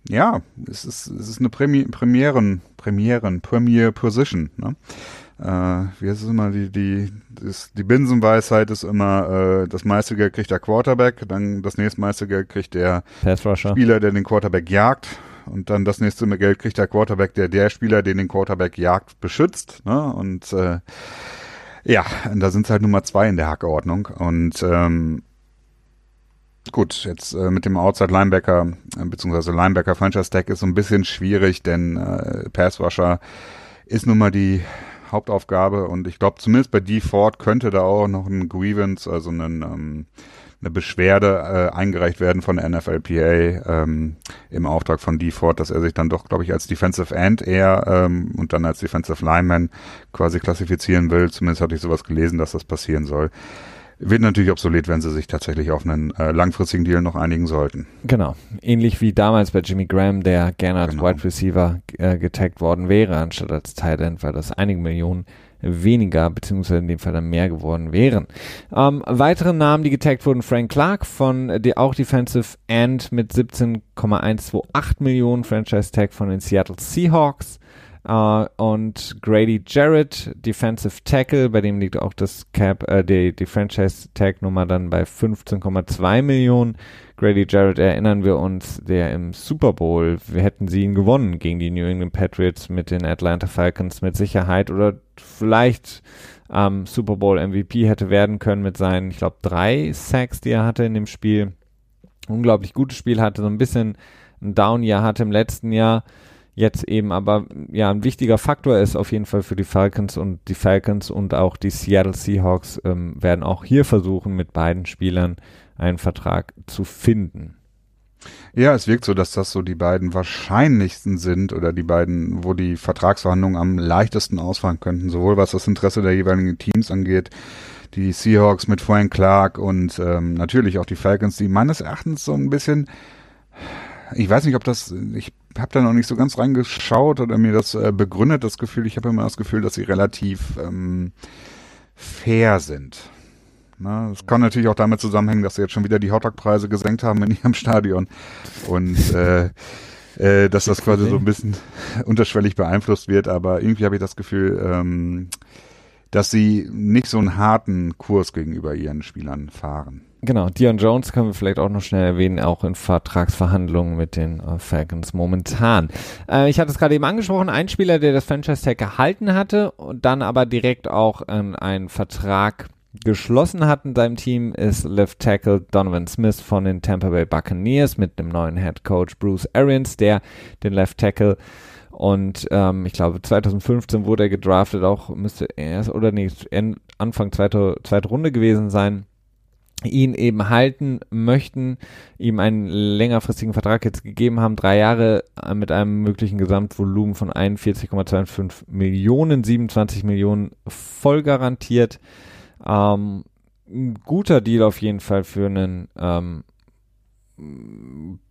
ja, es ist, es ist eine Premi Premieren, Premieren, Premier Position. Ne? Äh, wie heißt es immer, die, die, das, die Binsenweisheit ist immer, äh, das meiste Geld kriegt der Quarterback, dann das nächstmeiste Geld kriegt der Spieler, der den Quarterback jagt. Und dann das nächste Geld kriegt der Quarterback, der der Spieler, den den Quarterback jagt, beschützt. Ne? Und äh, ja, da sind es halt Nummer zwei in der Hackordnung. Und ähm, gut, jetzt äh, mit dem Outside Linebacker äh, beziehungsweise Linebacker Franchise Tag ist so ein bisschen schwierig, denn äh, Pass Rusher ist nun mal die Hauptaufgabe und ich glaube zumindest bei D Ford könnte da auch noch ein Grievance, also ein, ähm, eine Beschwerde äh, eingereicht werden von der NFLPA ähm, im Auftrag von D Ford, dass er sich dann doch, glaube ich, als Defensive End eher ähm, und dann als Defensive Lineman quasi klassifizieren will. Zumindest hatte ich sowas gelesen, dass das passieren soll. Wird natürlich obsolet, wenn sie sich tatsächlich auf einen äh, langfristigen Deal noch einigen sollten. Genau. Ähnlich wie damals bei Jimmy Graham, der gerne als genau. Wide Receiver äh, getaggt worden wäre, anstatt als Tight End, weil das einige Millionen weniger, beziehungsweise in dem Fall dann mehr geworden wären. Ähm, weitere Namen, die getaggt wurden, Frank Clark von äh, die auch Defensive End mit 17,128 Millionen Franchise Tag von den Seattle Seahawks. Uh, und Grady Jarrett, Defensive Tackle, bei dem liegt auch das Cap, äh, die, die Franchise-Tag-Nummer dann bei 15,2 Millionen. Grady Jarrett erinnern wir uns, der im Super Bowl, wir hätten sie ihn gewonnen gegen die New England Patriots mit den Atlanta Falcons mit Sicherheit oder vielleicht ähm, Super Bowl MVP hätte werden können mit seinen, ich glaube, drei Sacks, die er hatte in dem Spiel. Unglaublich gutes Spiel hatte, so ein bisschen ein Down-Jahr hatte im letzten Jahr jetzt eben aber ja ein wichtiger Faktor ist auf jeden Fall für die Falcons und die Falcons und auch die Seattle Seahawks ähm, werden auch hier versuchen, mit beiden Spielern einen Vertrag zu finden. Ja, es wirkt so, dass das so die beiden wahrscheinlichsten sind oder die beiden, wo die Vertragsverhandlungen am leichtesten ausfallen könnten, sowohl was das Interesse der jeweiligen Teams angeht, die Seahawks mit Frank Clark und ähm, natürlich auch die Falcons, die meines Erachtens so ein bisschen ich weiß nicht, ob das, ich habe da noch nicht so ganz reingeschaut oder mir das äh, begründet, das Gefühl, ich habe immer das Gefühl, dass sie relativ ähm, fair sind. Na, das kann natürlich auch damit zusammenhängen, dass sie jetzt schon wieder die Hotdog-Preise gesenkt haben in ihrem Stadion und äh, äh, dass das quasi so ein bisschen unterschwellig beeinflusst wird, aber irgendwie habe ich das Gefühl, ähm, dass sie nicht so einen harten Kurs gegenüber ihren Spielern fahren. Genau, Dion Jones können wir vielleicht auch noch schnell erwähnen, auch in Vertragsverhandlungen mit den äh, Falcons momentan. Äh, ich hatte es gerade eben angesprochen, ein Spieler, der das Franchise Tag gehalten hatte und dann aber direkt auch ähm, einen Vertrag geschlossen hat in seinem Team, ist Left Tackle Donovan Smith von den Tampa Bay Buccaneers mit dem neuen Head Coach Bruce Arians, der den Left Tackle und ähm, ich glaube 2015 wurde er gedraftet, auch müsste erst oder nee, Anfang zweite, zweite Runde gewesen sein ihn eben halten möchten, ihm einen längerfristigen Vertrag jetzt gegeben haben, drei Jahre äh, mit einem möglichen Gesamtvolumen von 41,25 Millionen, 27 Millionen voll garantiert. Ähm, ein guter Deal auf jeden Fall für einen ähm,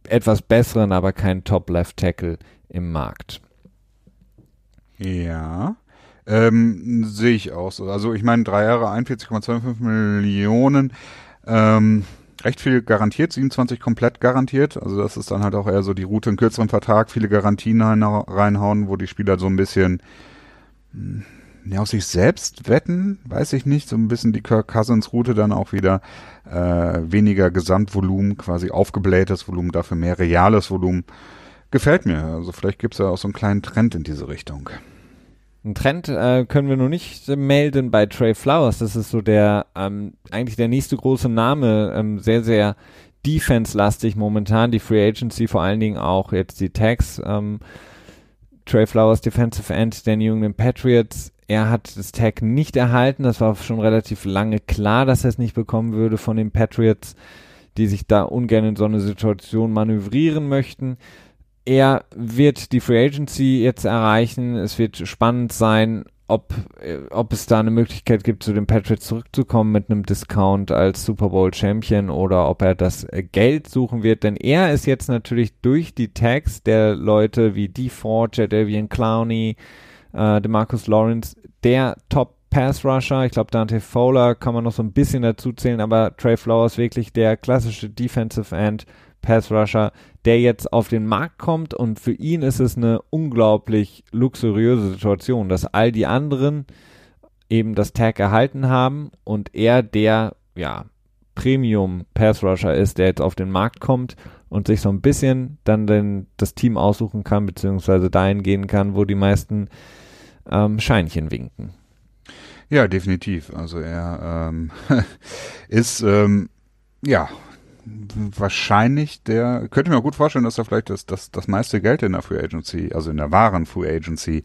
etwas besseren, aber keinen Top-Left-Tackle im Markt. Ja. Ähm, sehe ich auch so. Also ich meine, drei Jahre 41,25 Millionen ähm, recht viel garantiert, 27 komplett garantiert. Also das ist dann halt auch eher so die Route, einen kürzeren Vertrag, viele Garantien reinhauen, wo die Spieler so ein bisschen hm, ja, auf sich selbst wetten, weiß ich nicht, so ein bisschen die Kirk Cousins Route dann auch wieder äh, weniger Gesamtvolumen, quasi aufgeblähtes Volumen, dafür mehr reales Volumen. Gefällt mir. Also vielleicht gibt es ja auch so einen kleinen Trend in diese Richtung. Ein Trend äh, können wir noch nicht melden bei Trey Flowers. Das ist so der ähm, eigentlich der nächste große Name, ähm, sehr, sehr defense-lastig momentan. Die Free Agency, vor allen Dingen auch jetzt die Tags. Ähm, Trey Flowers, Defensive End der New England Patriots. Er hat das Tag nicht erhalten. Das war schon relativ lange klar, dass er es nicht bekommen würde von den Patriots, die sich da ungern in so eine Situation manövrieren möchten er wird die Free Agency jetzt erreichen. Es wird spannend sein, ob, äh, ob es da eine Möglichkeit gibt, zu den Patriots zurückzukommen mit einem Discount als Super Bowl Champion oder ob er das äh, Geld suchen wird, denn er ist jetzt natürlich durch die Tags der Leute wie D. Ford, Jadavian Clowney, äh, DeMarcus Lawrence, der Top Pass Rusher. Ich glaube, Dante Fowler kann man noch so ein bisschen dazu zählen, aber Trey Flowers wirklich der klassische Defensive End Pass Rusher, der jetzt auf den Markt kommt und für ihn ist es eine unglaublich luxuriöse Situation, dass all die anderen eben das Tag erhalten haben und er der, ja, Premium Pass Rusher ist, der jetzt auf den Markt kommt und sich so ein bisschen dann den, das Team aussuchen kann, beziehungsweise dahin gehen kann, wo die meisten ähm, Scheinchen winken. Ja, definitiv. Also er ähm, *laughs* ist ähm, ja wahrscheinlich der, könnte mir gut vorstellen, dass er vielleicht das, das, das meiste Geld in der Free Agency, also in der wahren Free Agency,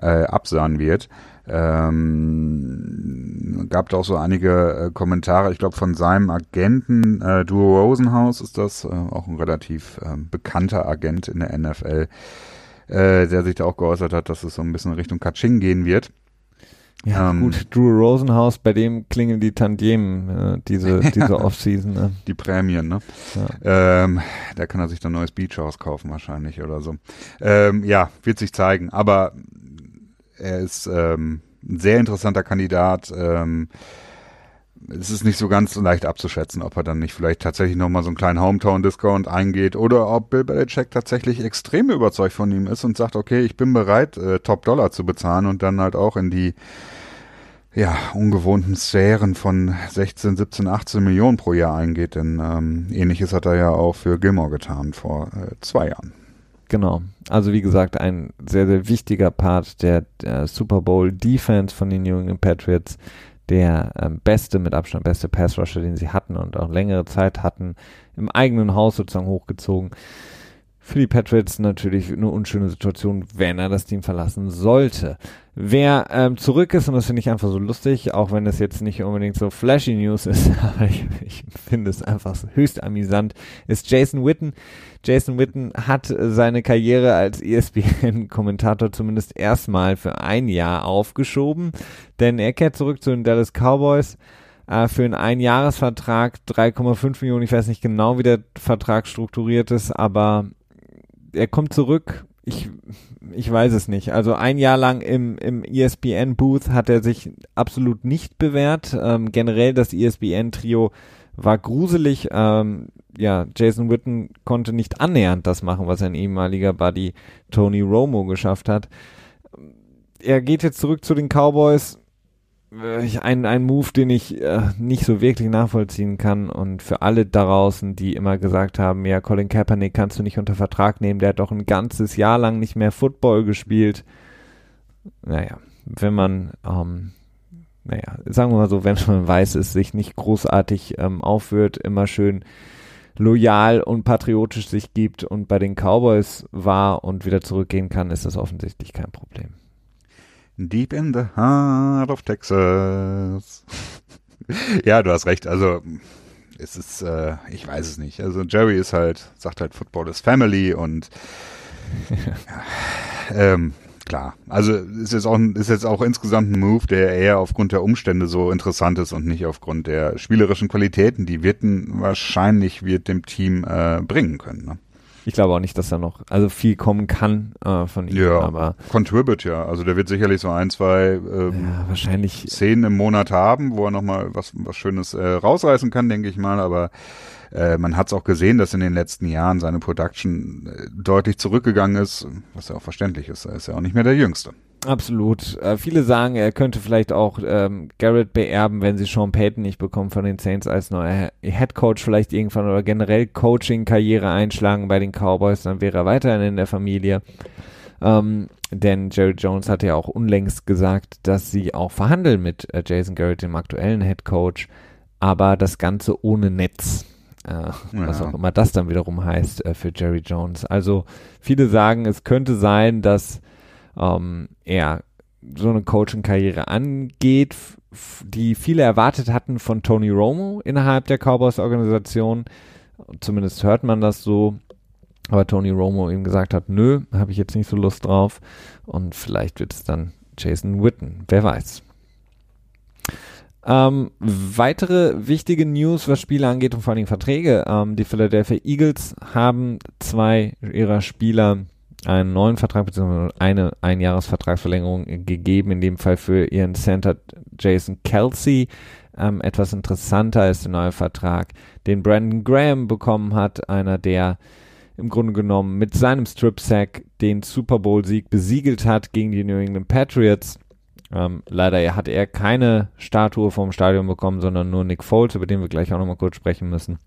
äh, absahen wird. Ähm, gab da auch so einige äh, Kommentare, ich glaube von seinem Agenten, äh, Duo Rosenhaus ist das, äh, auch ein relativ äh, bekannter Agent in der NFL, äh, der sich da auch geäußert hat, dass es so ein bisschen Richtung Kaching gehen wird. Ja, ähm, gut, Drew Rosenhaus, bei dem klingeln die Tantiemen, äh, diese, *laughs* diese Offseason. Ne? Die Prämien, ne? Ja. Ähm, da kann er sich dann ein neues Beachhaus kaufen wahrscheinlich oder so. Ähm, ja, wird sich zeigen, aber er ist ähm, ein sehr interessanter Kandidat. Ähm, es ist nicht so ganz leicht abzuschätzen, ob er dann nicht vielleicht tatsächlich nochmal so einen kleinen Hometown-Discount eingeht oder ob Bill Belichick tatsächlich extrem überzeugt von ihm ist und sagt, okay, ich bin bereit, äh, Top-Dollar zu bezahlen und dann halt auch in die ja, ungewohnten Sphären von 16, 17, 18 Millionen pro Jahr eingeht, denn ähm, ähnliches hat er ja auch für Gilmore getan vor äh, zwei Jahren. Genau. Also wie gesagt, ein sehr, sehr wichtiger Part der, der Super Bowl Defense von den New England Patriots der ähm, beste, mit Abstand beste Pass-Rusher, den sie hatten und auch längere Zeit hatten, im eigenen Haus sozusagen hochgezogen. Für die Patriots natürlich eine unschöne Situation, wenn er das Team verlassen sollte. Wer ähm, zurück ist, und das finde ich einfach so lustig, auch wenn es jetzt nicht unbedingt so flashy News ist, *laughs* aber ich, ich finde es einfach höchst amüsant, ist Jason Witten. Jason Witten hat seine Karriere als ESPN-Kommentator zumindest erstmal für ein Jahr aufgeschoben, denn er kehrt zurück zu den Dallas Cowboys äh, für einen Einjahresvertrag, 3,5 Millionen, ich weiß nicht genau, wie der Vertrag strukturiert ist, aber er kommt zurück. Ich, ich weiß es nicht. Also ein Jahr lang im, im ESPN-Booth hat er sich absolut nicht bewährt. Ähm, generell das ESPN-Trio war gruselig. Ähm, ja, Jason Witten konnte nicht annähernd das machen, was ein ehemaliger Buddy Tony Romo geschafft hat. Er geht jetzt zurück zu den Cowboys ein, ein Move, den ich äh, nicht so wirklich nachvollziehen kann und für alle da draußen, die immer gesagt haben, ja, Colin Kaepernick kannst du nicht unter Vertrag nehmen, der hat doch ein ganzes Jahr lang nicht mehr Football gespielt. Naja, wenn man, ähm, naja, sagen wir mal so, wenn man weiß, es sich nicht großartig ähm, aufführt, immer schön loyal und patriotisch sich gibt und bei den Cowboys war und wieder zurückgehen kann, ist das offensichtlich kein Problem. Deep in the heart of Texas. *laughs* ja, du hast recht. Also es ist, äh, ich weiß es nicht. Also Jerry ist halt, sagt halt, Football is Family und ja, *laughs* ähm, klar. Also ist jetzt auch ist jetzt auch insgesamt ein Move, der eher aufgrund der Umstände so interessant ist und nicht aufgrund der spielerischen Qualitäten, die Wirten wahrscheinlich wird dem Team äh, bringen können. Ne? Ich glaube auch nicht, dass da noch also viel kommen kann äh, von ihm. Ja, aber Contribute ja. Also der wird sicherlich so ein, zwei ähm, ja, wahrscheinlich Szenen im Monat haben, wo er nochmal was, was Schönes äh, rausreißen kann, denke ich mal. Aber äh, man hat es auch gesehen, dass in den letzten Jahren seine Production äh, deutlich zurückgegangen ist, was ja auch verständlich ist. Er ist ja auch nicht mehr der Jüngste. Absolut. Äh, viele sagen, er könnte vielleicht auch ähm, Garrett beerben, wenn sie Sean Payton nicht bekommen von den Saints als neuer Head Coach vielleicht irgendwann oder generell Coaching-Karriere einschlagen bei den Cowboys, dann wäre er weiterhin in der Familie. Ähm, denn Jerry Jones hatte ja auch unlängst gesagt, dass sie auch verhandeln mit äh, Jason Garrett, dem aktuellen Head Coach, aber das Ganze ohne Netz. Äh, ja. Was auch immer das dann wiederum heißt äh, für Jerry Jones. Also viele sagen, es könnte sein, dass ähm, er so eine Coaching-Karriere angeht, die viele erwartet hatten von Tony Romo innerhalb der Cowboys-Organisation. Zumindest hört man das so. Aber Tony Romo ihm gesagt hat, nö, habe ich jetzt nicht so Lust drauf. Und vielleicht wird es dann Jason Witten. Wer weiß. Ähm, weitere wichtige News, was Spiele angeht und vor allem Verträge. Ähm, die Philadelphia Eagles haben zwei ihrer Spieler einen neuen Vertrag bzw. eine Einjahresvertragsverlängerung gegeben, in dem Fall für ihren Center Jason Kelsey. Ähm, etwas interessanter ist der neue Vertrag, den Brandon Graham bekommen hat, einer der im Grunde genommen mit seinem Strip Sack den Super Bowl Sieg besiegelt hat gegen die New England Patriots. Ähm, leider hat er keine Statue vom Stadion bekommen, sondern nur Nick Foles, über den wir gleich auch nochmal kurz sprechen müssen.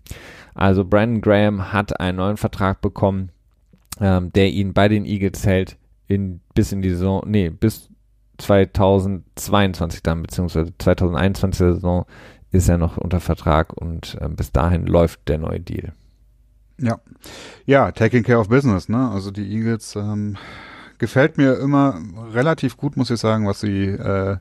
Also Brandon Graham hat einen neuen Vertrag bekommen, ähm, der ihn bei den Eagles hält in, bis in die Saison, nee, bis 2022 dann, beziehungsweise 2021 Saison ist er noch unter Vertrag und äh, bis dahin läuft der neue Deal. Ja, ja, taking care of business, ne? Also die Eagles ähm, gefällt mir immer relativ gut, muss ich sagen, was sie äh,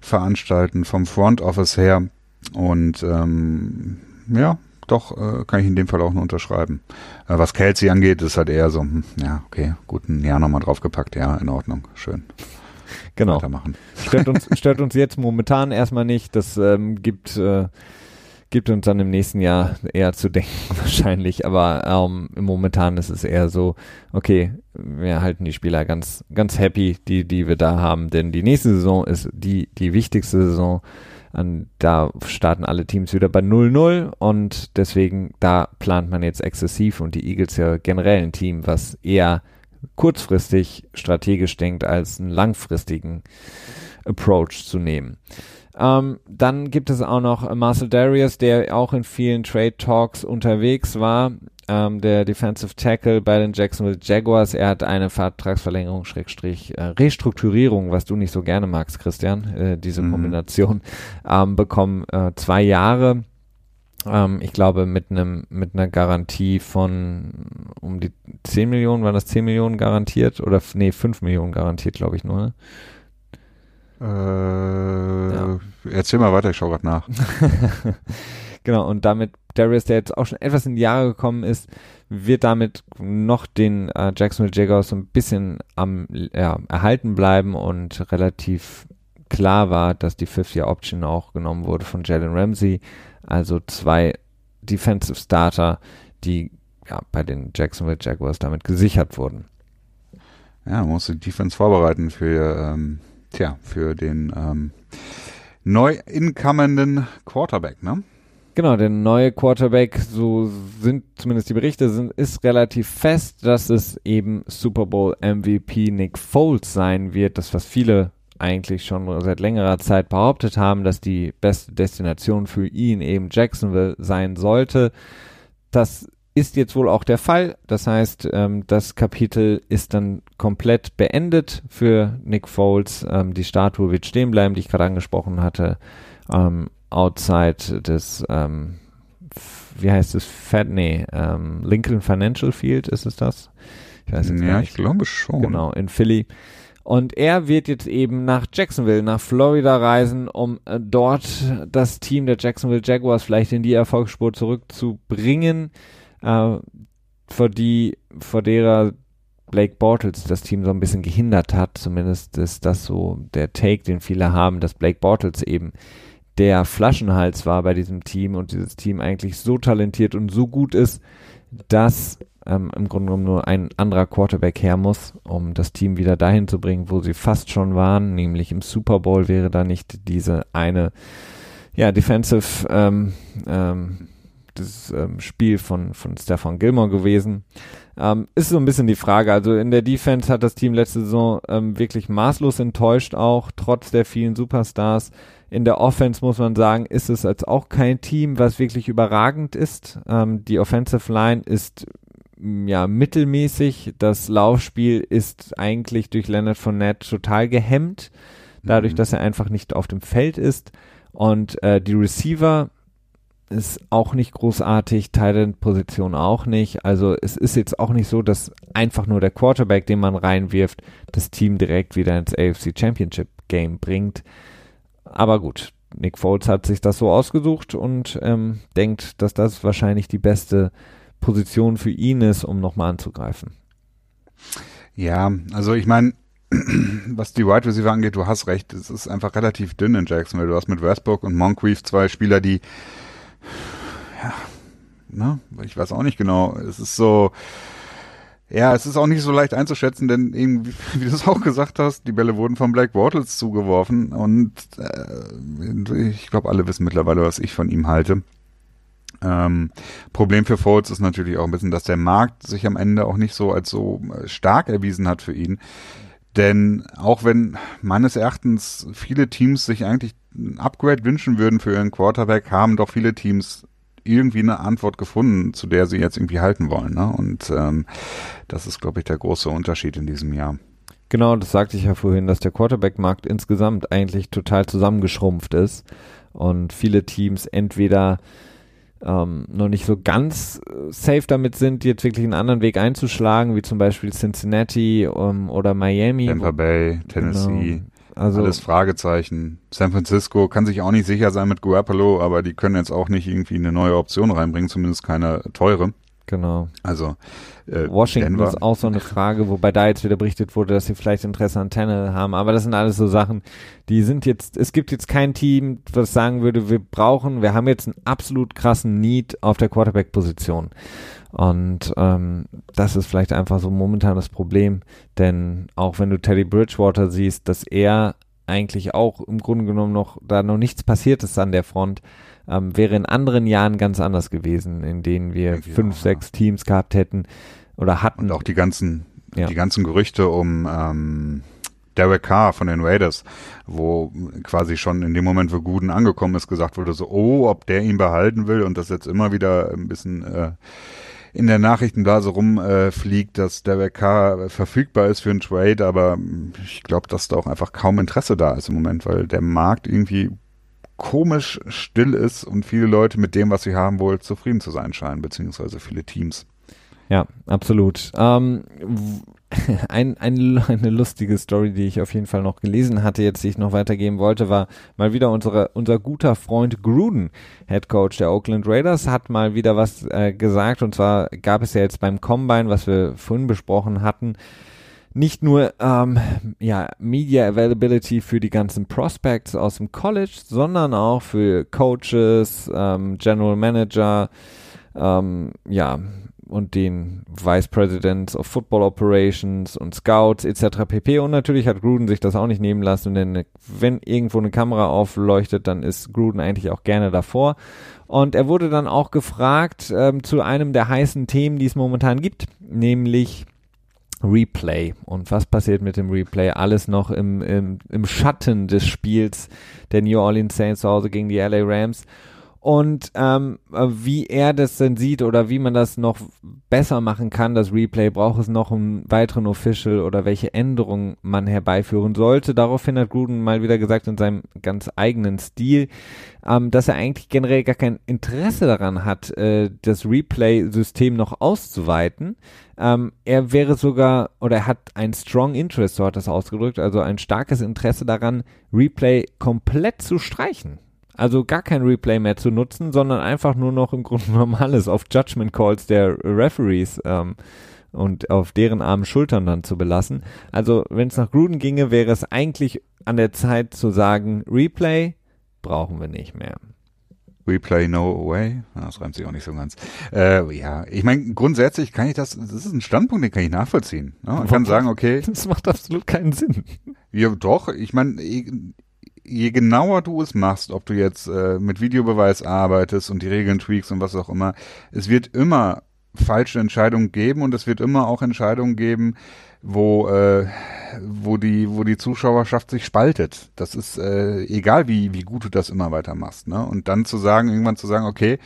veranstalten vom Front Office her. Und ähm, ja, doch, äh, kann ich in dem Fall auch nur unterschreiben. Äh, was Kelsey angeht, ist halt eher so, hm, ja, okay, gut, ein Jahr nochmal draufgepackt, ja, in Ordnung, schön. Genau. Stört uns, *laughs* stört uns jetzt momentan erstmal nicht. Das ähm, gibt äh, gibt uns dann im nächsten Jahr eher zu denken *laughs* wahrscheinlich, aber ähm, momentan ist es eher so, okay, wir halten die Spieler ganz, ganz happy, die, die wir da haben, denn die nächste Saison ist die, die wichtigste Saison. An, da starten alle Teams wieder bei 0-0 und deswegen da plant man jetzt exzessiv und die Eagles ja generell ein Team, was eher kurzfristig strategisch denkt, als einen langfristigen Approach zu nehmen. Ähm, dann gibt es auch noch Marcel Darius, der auch in vielen Trade Talks unterwegs war. Ähm, der Defensive Tackle bei den Jacksonville Jaguars. Er hat eine Vertragsverlängerung, Schrägstrich, äh, Restrukturierung, was du nicht so gerne magst, Christian, äh, diese mhm. Kombination, ähm, bekommen. Äh, zwei Jahre. Ähm, ich glaube, mit einem, mit einer Garantie von um die 10 Millionen, waren das 10 Millionen garantiert? Oder, nee, 5 Millionen garantiert, glaube ich nur, ne? Äh, ja. Erzähl mal weiter, ich schaue gerade nach. *laughs* genau, und damit Darius, der jetzt auch schon etwas in die Jahre gekommen ist, wird damit noch den äh, Jacksonville Jaguars so ein bisschen am ja, erhalten bleiben und relativ klar war, dass die Fifth-Year-Option auch genommen wurde von Jalen Ramsey. Also zwei Defensive Starter, die ja, bei den Jacksonville Jaguars damit gesichert wurden. Ja, man muss die Defense vorbereiten für ähm, Tja, für den ähm, neu inkommenden Quarterback, ne? Genau, der neue Quarterback, so sind zumindest die Berichte, sind, ist relativ fest, dass es eben Super Bowl MVP Nick Foles sein wird. Das, was viele eigentlich schon seit längerer Zeit behauptet haben, dass die beste Destination für ihn eben Jacksonville sein sollte. Das ist jetzt wohl auch der Fall. Das heißt, ähm, das Kapitel ist dann komplett beendet für Nick Foles. Ähm, die Statue wird stehen bleiben, die ich gerade angesprochen hatte, ähm, outside des, ähm, wie heißt es, Fed, nee, ähm, Lincoln Financial Field ist es das? Ich weiß jetzt ja, ich glaube schon. Genau, in Philly. Und er wird jetzt eben nach Jacksonville, nach Florida reisen, um äh, dort das Team der Jacksonville Jaguars vielleicht in die Erfolgsspur zurückzubringen äh, vor die, vor derer Blake Bortles das Team so ein bisschen gehindert hat. Zumindest ist das so der Take, den viele haben, dass Blake Bortles eben der Flaschenhals war bei diesem Team und dieses Team eigentlich so talentiert und so gut ist, dass ähm, im Grunde genommen nur ein anderer Quarterback her muss, um das Team wieder dahin zu bringen, wo sie fast schon waren, nämlich im Super Bowl wäre da nicht diese eine ja, Defensive ähm, ähm, das ähm, Spiel von, von Stefan Gilmore gewesen. Ähm, ist so ein bisschen die Frage. Also in der Defense hat das Team letzte Saison ähm, wirklich maßlos enttäuscht, auch trotz der vielen Superstars. In der Offense muss man sagen, ist es als auch kein Team, was wirklich überragend ist. Ähm, die Offensive Line ist ja mittelmäßig. Das Laufspiel ist eigentlich durch Leonard Fournette total gehemmt, dadurch, mhm. dass er einfach nicht auf dem Feld ist. Und äh, die Receiver ist auch nicht großartig, Titan-Position auch nicht. Also es ist jetzt auch nicht so, dass einfach nur der Quarterback, den man reinwirft, das Team direkt wieder ins AFC Championship Game bringt. Aber gut, Nick Foles hat sich das so ausgesucht und ähm, denkt, dass das wahrscheinlich die beste Position für ihn ist, um nochmal anzugreifen. Ja, also ich meine, *clears throat* was die Wide Receiver angeht, du hast recht, es ist einfach relativ dünn in Jacksonville. Du hast mit Westbrook und Moncrief zwei Spieler, die, ja, ne, ich weiß auch nicht genau. Es ist so, ja, es ist auch nicht so leicht einzuschätzen, denn eben, *laughs* wie du es auch gesagt hast, die Bälle wurden von Black Bortles zugeworfen und äh, ich glaube, alle wissen mittlerweile, was ich von ihm halte. Ähm, Problem für Foles ist natürlich auch ein bisschen, dass der Markt sich am Ende auch nicht so als so äh, stark erwiesen hat für ihn. Denn auch wenn meines Erachtens viele Teams sich eigentlich ein Upgrade wünschen würden für ihren Quarterback, haben doch viele Teams irgendwie eine Antwort gefunden, zu der sie jetzt irgendwie halten wollen. Ne? Und ähm, das ist, glaube ich, der große Unterschied in diesem Jahr. Genau, das sagte ich ja vorhin, dass der Quarterback-Markt insgesamt eigentlich total zusammengeschrumpft ist und viele Teams entweder ähm, noch nicht so ganz safe damit sind, jetzt wirklich einen anderen Weg einzuschlagen, wie zum Beispiel Cincinnati ähm, oder Miami. Tampa Bay, Tennessee. Genau. Also alles Fragezeichen. San Francisco kann sich auch nicht sicher sein mit Garoppolo, aber die können jetzt auch nicht irgendwie eine neue Option reinbringen, zumindest keine teure. Genau. Also äh, Washington Denver. ist auch so eine Frage, wobei da jetzt wieder berichtet wurde, dass sie vielleicht Interesse an Tannehill haben. Aber das sind alles so Sachen, die sind jetzt, es gibt jetzt kein Team, was sagen würde, wir brauchen, wir haben jetzt einen absolut krassen Need auf der Quarterback-Position. Und ähm, das ist vielleicht einfach so momentan das Problem, denn auch wenn du Teddy Bridgewater siehst, dass er eigentlich auch im Grunde genommen noch, da noch nichts passiert ist an der Front, ähm, wäre in anderen Jahren ganz anders gewesen, in denen wir fünf, auch, sechs ja. Teams gehabt hätten oder hatten. Und auch die ganzen, ja. die ganzen Gerüchte um ähm, Derek Carr von den Raiders, wo quasi schon in dem Moment, wo Guden angekommen ist, gesagt wurde so, oh, ob der ihn behalten will und das jetzt immer wieder ein bisschen äh, in der Nachrichtenblase rumfliegt, äh, dass Derek Carr verfügbar ist für einen Trade, aber ich glaube, dass da auch einfach kaum Interesse da ist im Moment, weil der Markt irgendwie komisch still ist und viele Leute mit dem, was sie haben, wohl zufrieden zu sein scheinen, beziehungsweise viele Teams. Ja, absolut. Ähm, *laughs* ein, ein, eine lustige Story, die ich auf jeden Fall noch gelesen hatte, jetzt die ich noch weitergeben wollte, war mal wieder unsere, unser guter Freund Gruden, Head Coach der Oakland Raiders, hat mal wieder was äh, gesagt und zwar gab es ja jetzt beim Combine, was wir vorhin besprochen hatten, nicht nur ähm, ja, Media Availability für die ganzen Prospects aus dem College, sondern auch für Coaches, ähm, General Manager, ähm, ja, und den Vice Presidents of Football Operations und Scouts etc. pp. Und natürlich hat Gruden sich das auch nicht nehmen lassen, denn wenn irgendwo eine Kamera aufleuchtet, dann ist Gruden eigentlich auch gerne davor. Und er wurde dann auch gefragt ähm, zu einem der heißen Themen, die es momentan gibt, nämlich Replay. Und was passiert mit dem Replay? Alles noch im, im, im Schatten des Spiels der New Orleans Saints zu Hause gegen die LA Rams und ähm, wie er das denn sieht oder wie man das noch besser machen kann, das Replay, braucht es noch einen weiteren Official oder welche Änderungen man herbeiführen sollte. Daraufhin hat Gruden mal wieder gesagt in seinem ganz eigenen Stil, ähm, dass er eigentlich generell gar kein Interesse daran hat, äh, das Replay-System noch auszuweiten. Ähm, er wäre sogar, oder er hat ein strong interest, so hat es ausgedrückt, also ein starkes Interesse daran, Replay komplett zu streichen. Also gar kein Replay mehr zu nutzen, sondern einfach nur noch im Grunde *laughs* normales auf Judgment Calls der Referees ähm, und auf deren armen Schultern dann zu belassen. Also wenn es nach Gruden ginge, wäre es eigentlich an der Zeit zu sagen, Replay brauchen wir nicht mehr. Replay no way. Das reimt sich auch nicht so ganz. Äh, ja, ich meine, grundsätzlich kann ich das, das ist ein Standpunkt, den kann ich nachvollziehen. Ne? Man kann sagen, okay. *laughs* Das macht absolut keinen Sinn. Ja, doch. Ich meine, je genauer du es machst, ob du jetzt äh, mit Videobeweis arbeitest und die Regeln tweaks und was auch immer, es wird immer falsche Entscheidungen geben und es wird immer auch Entscheidungen geben, wo äh, wo die wo die Zuschauerschaft sich spaltet. Das ist äh, egal wie wie gut du das immer weiter machst, ne? Und dann zu sagen irgendwann zu sagen, okay,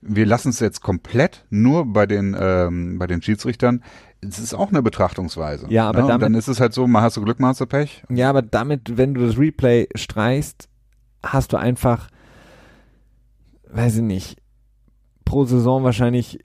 wir lassen es jetzt komplett nur bei den ähm, bei den Schiedsrichtern das ist auch eine Betrachtungsweise. Ja, aber ne? damit, dann ist es halt so, mal hast du Glück, mal hast du Pech. Ja, aber damit, wenn du das Replay streichst, hast du einfach, weiß ich nicht, pro Saison wahrscheinlich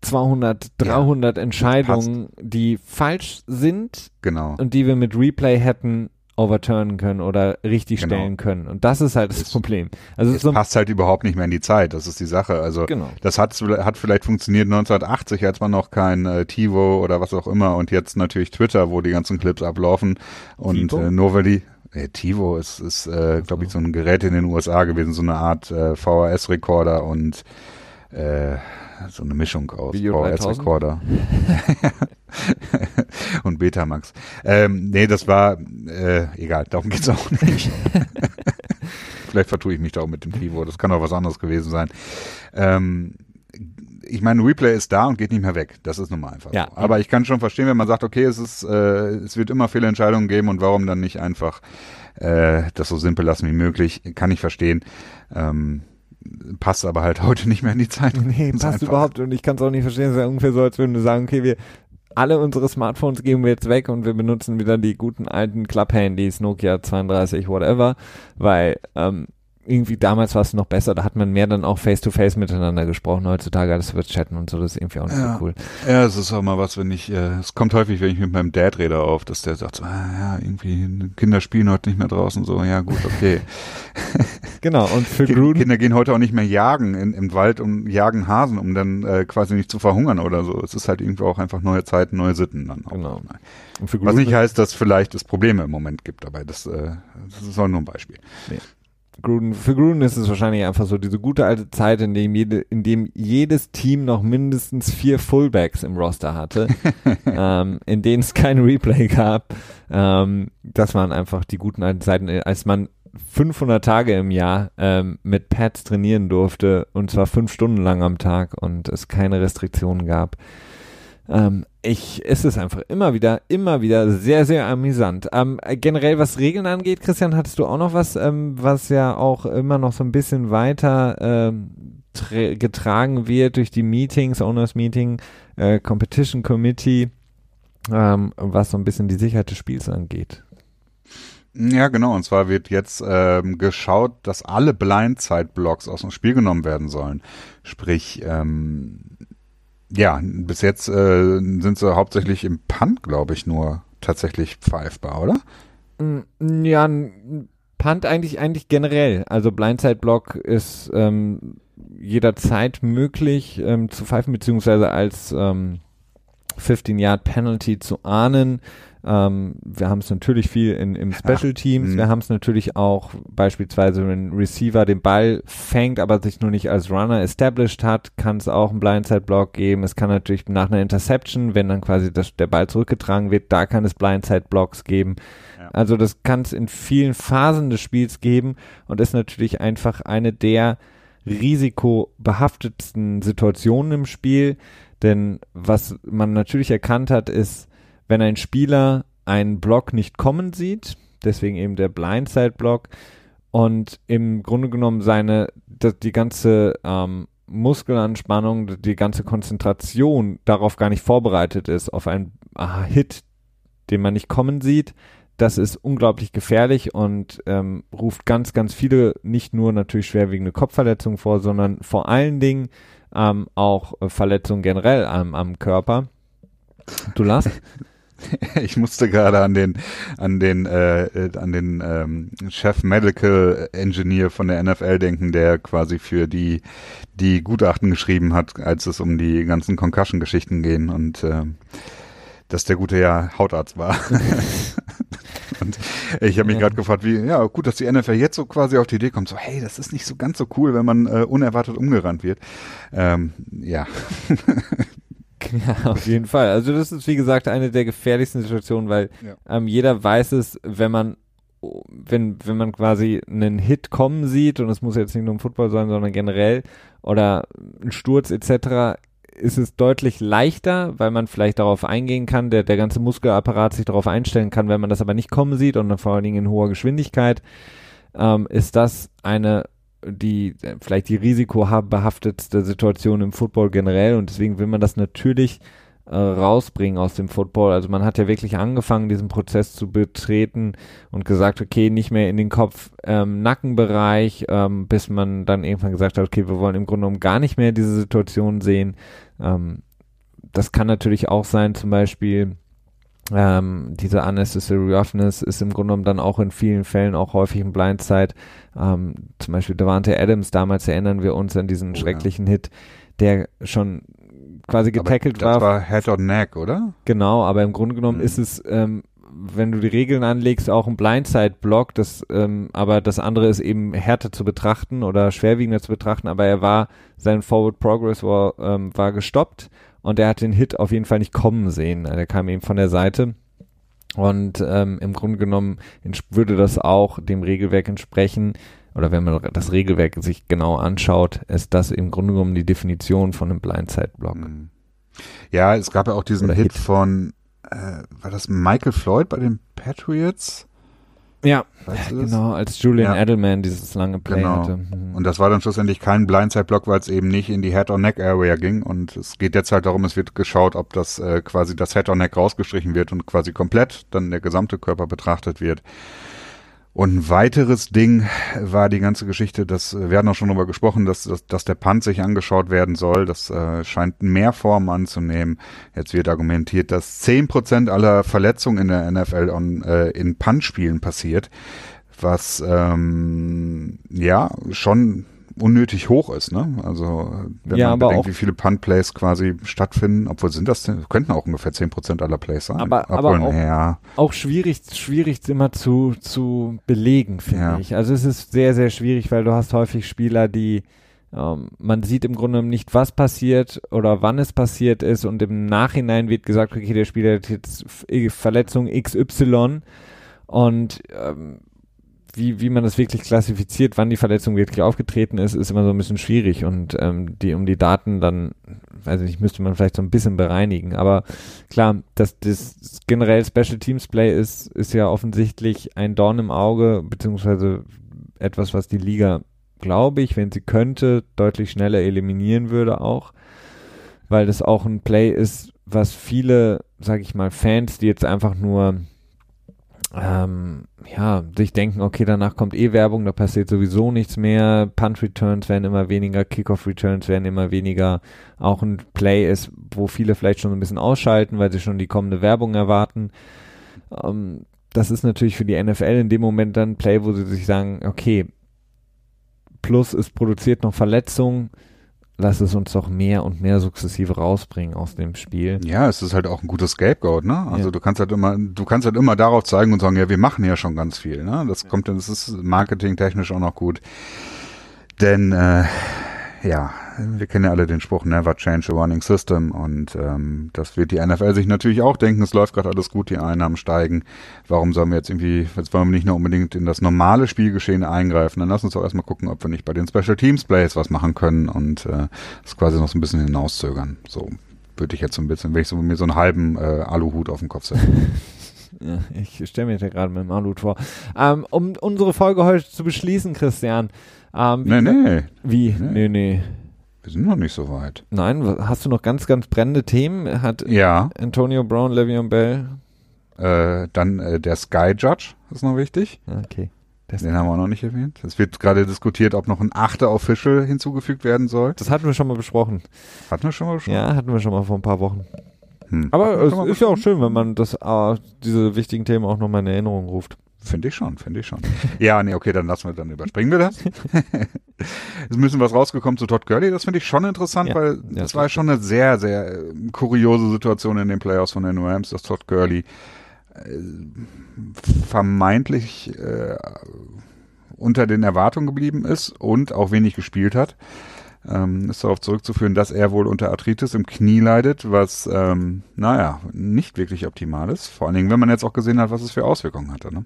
200, 300 ja, Entscheidungen, die falsch sind genau. und die wir mit Replay hätten overturnen können oder richtig genau. stellen können. Und das ist halt das es, Problem. Also es so passt halt überhaupt nicht mehr in die Zeit. Das ist die Sache. Also genau. das hat, hat vielleicht funktioniert 1980, als man noch kein äh, TiVo oder was auch immer und jetzt natürlich Twitter, wo die ganzen Clips ablaufen und äh, nur weil die äh, TiVo ist, ist äh, glaube ich, so ein Gerät in den USA gewesen, so eine Art äh, VHS-Rekorder und äh, so eine Mischung aus VHS-Rekorder *laughs* *laughs* und Betamax. Ähm, nee, das war äh, egal, darum geht's auch nicht. *laughs* Vielleicht vertue ich mich da auch mit dem TiVo, das kann auch was anderes gewesen sein. Ähm, ich meine, Replay ist da und geht nicht mehr weg. Das ist nun mal einfach ja. so. Aber ich kann schon verstehen, wenn man sagt, okay, es ist, äh, es wird immer viele Entscheidungen geben und warum dann nicht einfach äh, das so simpel lassen wie möglich, kann ich verstehen. Ähm, passt aber halt *laughs* heute nicht mehr in die Zeit. Nee, passt einfach. überhaupt und ich kann es auch nicht verstehen. Es ist ja ungefähr so, als würden wir sagen, okay, wir alle unsere Smartphones geben wir jetzt weg und wir benutzen wieder die guten alten Club-Handys, Nokia 32, whatever, weil ähm, irgendwie damals war es noch besser, da hat man mehr dann auch face-to-face -face miteinander gesprochen. Heutzutage alles wird chatten und so, das ist irgendwie auch nicht ja. so cool. Ja, es ist auch mal was, wenn ich, äh, es kommt häufig, wenn ich mit meinem Dad rede auf, dass der sagt so, ah, ja, irgendwie Kinder spielen heute nicht mehr draußen, so, ja gut, okay. *laughs* genau, und für Gruden. Kinder gehen heute auch nicht mehr jagen in, im Wald und jagen Hasen, um dann äh, quasi nicht zu verhungern oder so. Es ist halt irgendwie auch einfach neue Zeiten, neue Sitten dann auch. Genau. Was nicht heißt, dass vielleicht es Probleme im Moment gibt, aber das, äh, das ist auch nur ein Beispiel. Nee. Gruden, für Gruden ist es wahrscheinlich einfach so diese gute alte Zeit, in dem, jede, in dem jedes Team noch mindestens vier Fullbacks im Roster hatte, *laughs* ähm, in denen es kein Replay gab. Ähm, das waren einfach die guten alten Zeiten, als man 500 Tage im Jahr ähm, mit Pads trainieren durfte und zwar fünf Stunden lang am Tag und es keine Restriktionen gab. Ähm, ich, es ist einfach immer wieder, immer wieder sehr, sehr amüsant. Ähm, generell, was Regeln angeht, Christian, hattest du auch noch was, ähm, was ja auch immer noch so ein bisschen weiter ähm, getragen wird durch die Meetings, Owners Meeting, äh, Competition Committee, ähm, was so ein bisschen die Sicherheit des Spiels angeht. Ja, genau. Und zwar wird jetzt ähm, geschaut, dass alle Blindside-Blocks aus dem Spiel genommen werden sollen. Sprich, ähm, ja, bis jetzt äh, sind sie hauptsächlich im Punt, glaube ich, nur tatsächlich pfeifbar, oder? Mm, ja, Punt eigentlich eigentlich generell. Also Blindside Block ist ähm, jederzeit möglich ähm, zu pfeifen beziehungsweise als ähm, 15 Yard Penalty zu ahnen. Ähm, wir haben es natürlich viel in, im Special Teams. Ach, wir haben es natürlich auch beispielsweise, wenn ein Receiver den Ball fängt, aber sich nur nicht als Runner established hat, kann es auch einen Blindside Block geben. Es kann natürlich nach einer Interception, wenn dann quasi das, der Ball zurückgetragen wird, da kann es Blindside Blocks geben. Ja. Also das kann es in vielen Phasen des Spiels geben und ist natürlich einfach eine der risikobehaftetsten Situationen im Spiel. Denn was man natürlich erkannt hat, ist, wenn ein Spieler einen Block nicht kommen sieht, deswegen eben der Blindside-Block, und im Grunde genommen seine, die, ganze ähm, Muskelanspannung, die ganze Konzentration darauf gar nicht vorbereitet ist, auf einen aha, Hit, den man nicht kommen sieht, das ist unglaublich gefährlich und ähm, ruft ganz, ganz viele, nicht nur natürlich schwerwiegende Kopfverletzungen vor, sondern vor allen Dingen ähm, auch äh, Verletzungen generell am, am Körper. Du lachst? *laughs* *laughs* ich musste gerade an den an den äh, an den ähm, Chef Medical Engineer von der NFL denken, der quasi für die die Gutachten geschrieben hat, als es um die ganzen Concussion-Geschichten gehen und äh, dass der gute ja Hautarzt war. *laughs* und ich habe mich ja. gerade gefragt, wie ja gut, dass die NFL jetzt so quasi auf die Idee kommt, so hey, das ist nicht so ganz so cool, wenn man äh, unerwartet umgerannt wird. Ähm, ja. *laughs* Ja, auf jeden Fall. Also das ist wie gesagt eine der gefährlichsten Situationen, weil ja. ähm, jeder weiß es, wenn man wenn wenn man quasi einen Hit kommen sieht und es muss jetzt nicht nur im Football sein, sondern generell oder ein Sturz etc. ist es deutlich leichter, weil man vielleicht darauf eingehen kann, der der ganze Muskelapparat sich darauf einstellen kann, wenn man das aber nicht kommen sieht und vor allen Dingen in hoher Geschwindigkeit, ähm, ist das eine die vielleicht die risikobehaftetste Situation im Football generell und deswegen will man das natürlich äh, rausbringen aus dem Football. Also man hat ja wirklich angefangen, diesen Prozess zu betreten und gesagt, okay, nicht mehr in den Kopf-Nackenbereich, ähm, ähm, bis man dann irgendwann gesagt hat, okay, wir wollen im Grunde genommen gar nicht mehr diese Situation sehen. Ähm, das kann natürlich auch sein, zum Beispiel, Ähm, diese unnecessary roughness ist im Grunde genommen dann auch in vielen Fällen auch häufig ein Blindside. Ähm, zum Beispiel Davante Adams, damals erinnern wir uns an diesen oh, schrecklichen ja. Hit, der schon quasi getackelt war. Das war Head or Neck, oder? Genau, aber im Grunde genommen mhm. ist es, ähm, wenn du die Regeln anlegst, auch ein Blindside-Block, das, ähm, aber das andere ist eben härter zu betrachten oder schwerwiegender zu betrachten, aber er war, sein Forward Progress war, ähm, war gestoppt und er hat den Hit auf jeden Fall nicht kommen sehen. Der kam eben von der Seite. Und ähm, im Grunde genommen würde das auch dem Regelwerk entsprechen, oder wenn man das Regelwerk sich genau anschaut, ist das im Grunde genommen die Definition von einem Blindside-Block. Mhm. Ja, es gab ja auch diesen Hit, Hit, von, äh, war das Michael Floyd bei den Patriots? Ja, genau, als Julian ja. Edelman dieses lange Play genau. hatte. Mhm. Und das war dann schlussendlich kein Blindside-Block, weil es eben nicht in die Head-or-Neck-Area ging. Und es geht jetzt halt darum, es wird geschaut, ob das äh, quasi das Head-or-Neck rausgestrichen wird und quasi komplett dann der gesamte Körper betrachtet wird. Und ein weiteres Ding war die ganze Geschichte, das wir hatten auch schon darüber gesprochen, dass, dass, dass der Punt sich angeschaut werden soll. Das äh, scheint mehr Formen anzunehmen. Jetzt wird argumentiert, dass zehn Prozent aller Verletzungen in der NFL on, äh, in Punt-Spielen passiert, was ähm, ja schon unnötig hoch ist, ne? Also wenn ja, man bedenkt, wie viele Punt-Plays quasi stattfinden, obwohl sind das denn, könnten auch ungefähr zehn Prozent aller Plays sein. Aber, obwohl, aber auch, ja. auch schwierig, schwierig immer zu, zu belegen, finde ja. ich. Also es ist sehr, sehr schwierig, weil du hast häufig Spieler, die ähm, man sieht im Grunde nicht, was passiert oder wann es passiert ist und im Nachhinein wird gesagt, okay, der Spieler hat jetzt Verletzung XY und ähm, wie, wie man das wirklich klassifiziert, wann die Verletzung wirklich aufgetreten ist, ist immer so ein bisschen schwierig und ähm, die, um die Daten dann, weiß ich nicht, müsste man vielleicht so ein bisschen bereinigen. Aber klar, dass das generell Special Teams Play ist, ist ja offensichtlich ein Dorn im Auge, beziehungsweise etwas, was die Liga, glaube ich, wenn sie könnte, deutlich schneller eliminieren würde auch, weil das auch ein Play ist, was viele, sag ich mal, Fans, die jetzt einfach nur ähm, ja, sich denken, okay, danach kommt eh Werbung, da passiert sowieso nichts mehr, Punt Returns werden immer weniger, Kickoff Returns werden immer weniger, auch ein Play ist, wo viele vielleicht schon ein bisschen ausschalten, weil sie schon die kommende Werbung erwarten. Ähm, das ist natürlich für die NFL in dem Moment dann ein Play, wo sie sich sagen, okay, plus es produziert noch Verletzungen, lass es uns doch mehr und mehr sukzessive rausbringen aus dem Spiel. Ja, es ist halt auch ein gutes Scapegoat, ne? Also ja. du kannst halt immer, du kannst halt immer darauf zeigen und sagen, ja, wir machen ja schon ganz viel, ne? Das kommt, das ist marketingtechnisch auch noch gut. Denn äh, ja, wir kennen ja alle den Spruch Never change a running system und ähm, das wird die NFL sich natürlich auch denken, es läuft gerade alles gut, die Einnahmen steigen. Warum sollen wir jetzt irgendwie, jetzt wollen wir nicht nur unbedingt in das normale Spielgeschehen eingreifen, dann lass uns doch erstmal gucken, ob wir nicht bei den Special Teams Plays was machen können und äh, das quasi noch so ein bisschen hinauszögern. So würde ich jetzt so ein bisschen, wenn ich so mir so einen halben äh, Aluhut auf den Kopf setze. *laughs* Ja, ich stelle mir da gerade mit dem Aluhut vor. Ähm, um unsere Folge heute zu beschließen, Christian, ähm, nee, nee. Wie? Nee. nee, nee. Wir sind noch nicht so weit. Nein, hast du noch ganz, ganz brennende Themen? Hat ja. Antonio Brown, Le'Veon Bell? Äh, dann äh, der Sky Judge ist noch wichtig. Okay. Das Den haben wir auch noch nicht erwähnt. Es wird gerade diskutiert, ob noch ein achter Official hinzugefügt werden soll. Das hatten wir schon mal besprochen. Hatten wir schon mal besprochen? Ja, hatten wir schon mal vor ein paar Wochen. Hm. Aber es ist ja auch schön, wenn man das, äh, diese wichtigen Themen auch nochmal in Erinnerung ruft. Finde ich schon, finde ich schon. *laughs* ja, nee, okay, dann lassen wir, dann überspringen wir das. *laughs* es ist ein bisschen was rausgekommen zu Todd Gurley, das finde ich schon interessant, ja, weil ja, das war schon eine sehr, sehr äh, kuriose Situation in den Playoffs von den Rams, dass Todd Gurley äh, vermeintlich äh, unter den Erwartungen geblieben ist und auch wenig gespielt hat. Ähm, ist darauf zurückzuführen, dass er wohl unter Arthritis im Knie leidet, was, ähm, naja, nicht wirklich optimal ist. Vor allen Dingen, wenn man jetzt auch gesehen hat, was es für Auswirkungen hatte. Ne?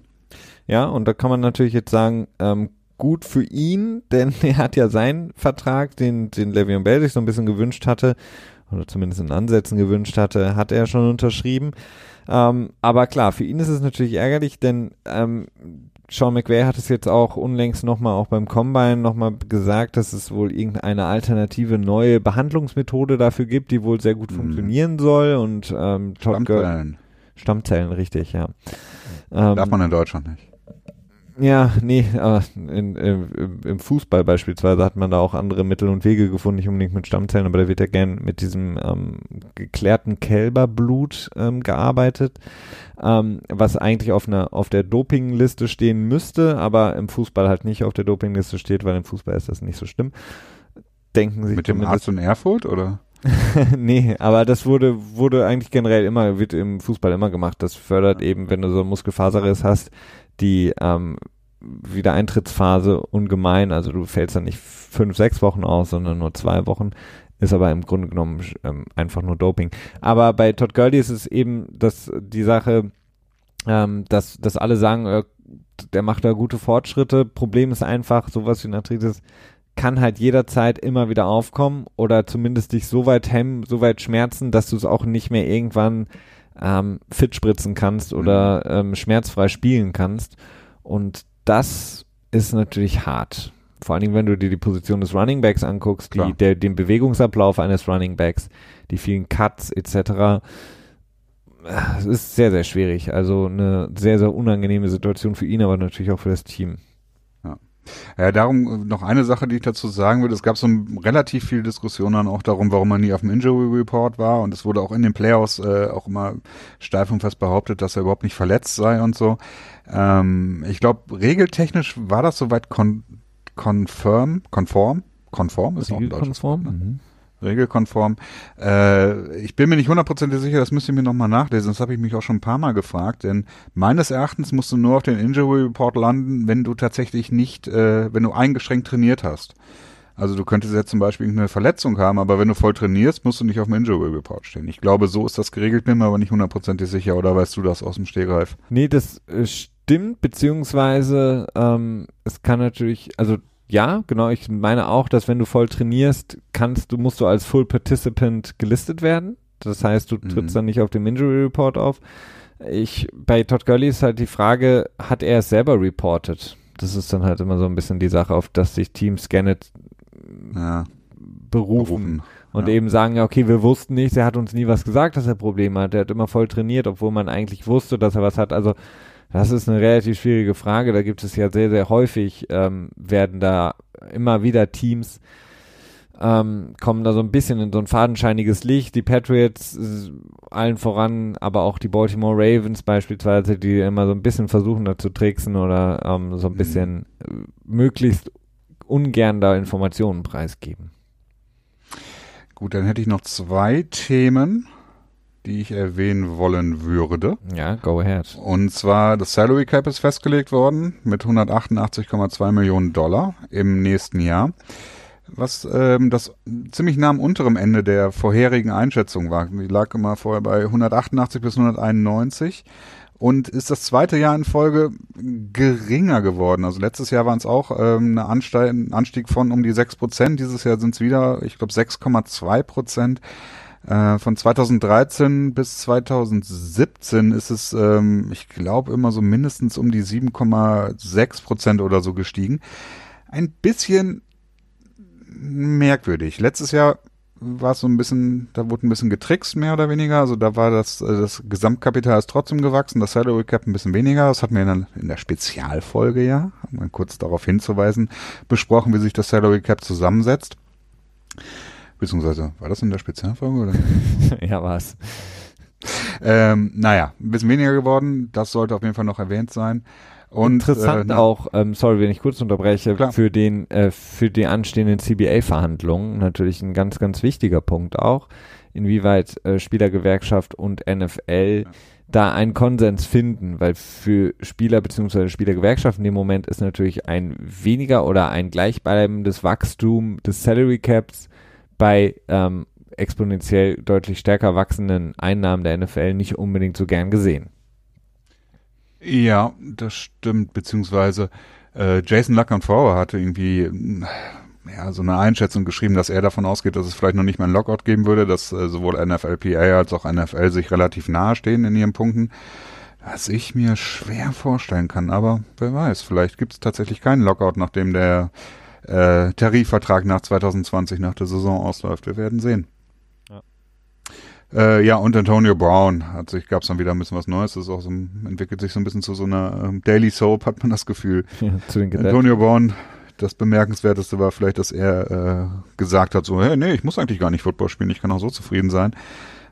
Ja, und da kann man natürlich jetzt sagen, ähm, gut für ihn, *laughs* denn er hat ja seinen Vertrag, den, den Le'Veon Bell sich so ein bisschen gewünscht hatte, oder zumindest in Ansätzen gewünscht hatte, hat er schon unterschrieben. Ähm, aber klar, für ihn ist es natürlich ärgerlich, denn ähm, Sean McVay hat es jetzt auch unlängst nochmal auch beim Combine nochmal gesagt, dass es wohl irgendeine alternative neue Behandlungsmethode dafür gibt, die wohl sehr gut mhm. funktionieren soll und ähm, Stammzellen. Stammzellen, richtig, ja. Ähm, Darf man in Deutschland nicht. Ja, nee, aber in, in, im Fußball beispielsweise hat man da auch andere Mittel und Wege gefunden, nicht unbedingt mit Stammzellen, aber da wird ja gern mit diesem ähm, geklärten Kälberblut ähm, gearbeitet, ähm, was eigentlich auf einer auf der Dopingliste stehen müsste, aber im Fußball halt nicht auf der Dopingliste steht, weil im Fußball ist das nicht so schlimm. Denken Sie mit dem Arzt in Erfurt oder? *laughs* nee, aber das wurde, wurde eigentlich generell immer, wird im Fußball immer gemacht. Das fördert eben, wenn du so Muskelfaserriss hast, die ähm, Wiedereintrittsphase ungemein. Also du fällst dann nicht fünf, sechs Wochen aus, sondern nur zwei Wochen. Ist aber im Grunde genommen ähm, einfach nur Doping. Aber bei Todd Gurley ist es eben dass die Sache, ähm, dass, dass alle sagen, äh, der macht da gute Fortschritte. Problem ist einfach, sowas wie Arthritis kann halt jederzeit immer wieder aufkommen oder zumindest dich so weit hemmen, so weit schmerzen, dass du es auch nicht mehr irgendwann ähm, fit spritzen kannst oder mhm. ähm, schmerzfrei spielen kannst. Und das ist natürlich hart. Vor allen Dingen, wenn du dir die Position des Running Backs anguckst, die, der, den Bewegungsablauf eines Running Backs, die vielen Cuts etc. Es ist sehr, sehr schwierig. Also eine sehr, sehr unangenehme Situation für ihn, aber natürlich auch für das Team. Ja, darum noch eine Sache, die ich dazu sagen würde. Es gab so relativ viel Diskussion dann auch darum, warum man nie auf dem Injury Report war. Und es wurde auch in den Playoffs äh, auch immer steif und fest behauptet, dass er überhaupt nicht verletzt sei und so. Ähm, ich glaube, regeltechnisch war das soweit kon confirm, konform. Konform ist auch ein Konform. Mhm regelkonform. Äh, ich bin mir nicht hundertprozentig sicher, das müsst ihr mir nochmal nachlesen. Das habe ich mich auch schon ein paar Mal gefragt, denn meines Erachtens musst du nur auf den Injury Report landen, wenn du tatsächlich nicht, äh, wenn du eingeschränkt trainiert hast. Also du könntest jetzt zum Beispiel eine Verletzung haben, aber wenn du voll trainierst, musst du nicht auf dem Injury Report stehen. Ich glaube, so ist das geregelt, bin mir aber nicht hundertprozentig sicher, oder weißt du das aus dem Stehgreif? Nee, das äh, stimmt, beziehungsweise ähm, es kann natürlich, also ja, genau, ich meine auch, dass wenn du voll trainierst, kannst du, musst du als Full Participant gelistet werden. Das heißt, du mhm. trittst dann nicht auf dem Injury Report auf. Ich, bei Todd Gurley ist halt die Frage, hat er es selber reported? Das ist dann halt immer so ein bisschen die Sache, auf dass sich Teams gerne ja. berufen. berufen. Und ja. eben sagen, ja, okay, wir wussten nichts, er hat uns nie was gesagt, dass er Probleme hat. Er hat immer voll trainiert, obwohl man eigentlich wusste, dass er was hat. Also das ist eine relativ schwierige Frage. Da gibt es ja sehr, sehr häufig, ähm, werden da immer wieder Teams ähm, kommen da so ein bisschen in so ein fadenscheiniges Licht. Die Patriots äh, allen voran, aber auch die Baltimore Ravens beispielsweise, die immer so ein bisschen versuchen da zu tricksen oder ähm, so ein mhm. bisschen äh, möglichst ungern da Informationen preisgeben. Gut, dann hätte ich noch zwei Themen die ich erwähnen wollen würde. Ja, go ahead. Und zwar, das Salary Cap ist festgelegt worden mit 188,2 Millionen Dollar im nächsten Jahr. Was ähm, das ziemlich nah am unteren Ende der vorherigen Einschätzung war. Die lag immer vorher bei 188 bis 191 und ist das zweite Jahr in Folge geringer geworden. Also letztes Jahr waren es auch ähm, eine ein Anstieg von um die 6 Prozent. Dieses Jahr sind es wieder, ich glaube, 6,2 Prozent. Äh, von 2013 bis 2017 ist es, ähm, ich glaube, immer so mindestens um die 7,6 Prozent oder so gestiegen. Ein bisschen merkwürdig. Letztes Jahr war es so ein bisschen, da wurde ein bisschen getrickst, mehr oder weniger. Also da war das, äh, das Gesamtkapital ist trotzdem gewachsen, das Salary Cap ein bisschen weniger. Das hatten wir in der, in der Spezialfolge ja, um kurz darauf hinzuweisen, besprochen, wie sich das Salary Cap zusammensetzt. Beziehungsweise, war das in der Spezialfolge oder? *laughs* ja, war's. Ähm, naja, ein bisschen weniger geworden. Das sollte auf jeden Fall noch erwähnt sein. Und, Interessant äh, auch, ähm, sorry, wenn ich kurz unterbreche, klar. für den, äh, für die anstehenden CBA-Verhandlungen natürlich ein ganz, ganz wichtiger Punkt auch, inwieweit äh, Spielergewerkschaft und NFL ja. da einen Konsens finden, weil für Spieler bzw. Spielergewerkschaften in dem Moment ist natürlich ein weniger oder ein gleichbleibendes Wachstum des Salary Caps bei ähm, exponentiell deutlich stärker wachsenden Einnahmen der NFL nicht unbedingt so gern gesehen. Ja, das stimmt, beziehungsweise äh, Jason Lackenfauer hatte irgendwie äh, ja, so eine Einschätzung geschrieben, dass er davon ausgeht, dass es vielleicht noch nicht mal ein Lockout geben würde, dass äh, sowohl NFLPA als auch NFL sich relativ nahe stehen in ihren Punkten. Was ich mir schwer vorstellen kann, aber wer weiß, vielleicht gibt es tatsächlich keinen Lockout, nachdem der äh, Tarifvertrag nach 2020 nach der Saison ausläuft. Wir werden sehen. Ja. Äh, ja, und Antonio Brown hat sich, gab es dann wieder ein bisschen was Neues. Das so, entwickelt sich so ein bisschen zu so einer ähm, Daily Soap, hat man das Gefühl. *laughs* Ja, Antonio Brown, das Bemerkenswerteste war vielleicht, dass er äh, gesagt hat, so, hey, nee, ich muss eigentlich gar nicht Football spielen, ich kann auch so zufrieden sein.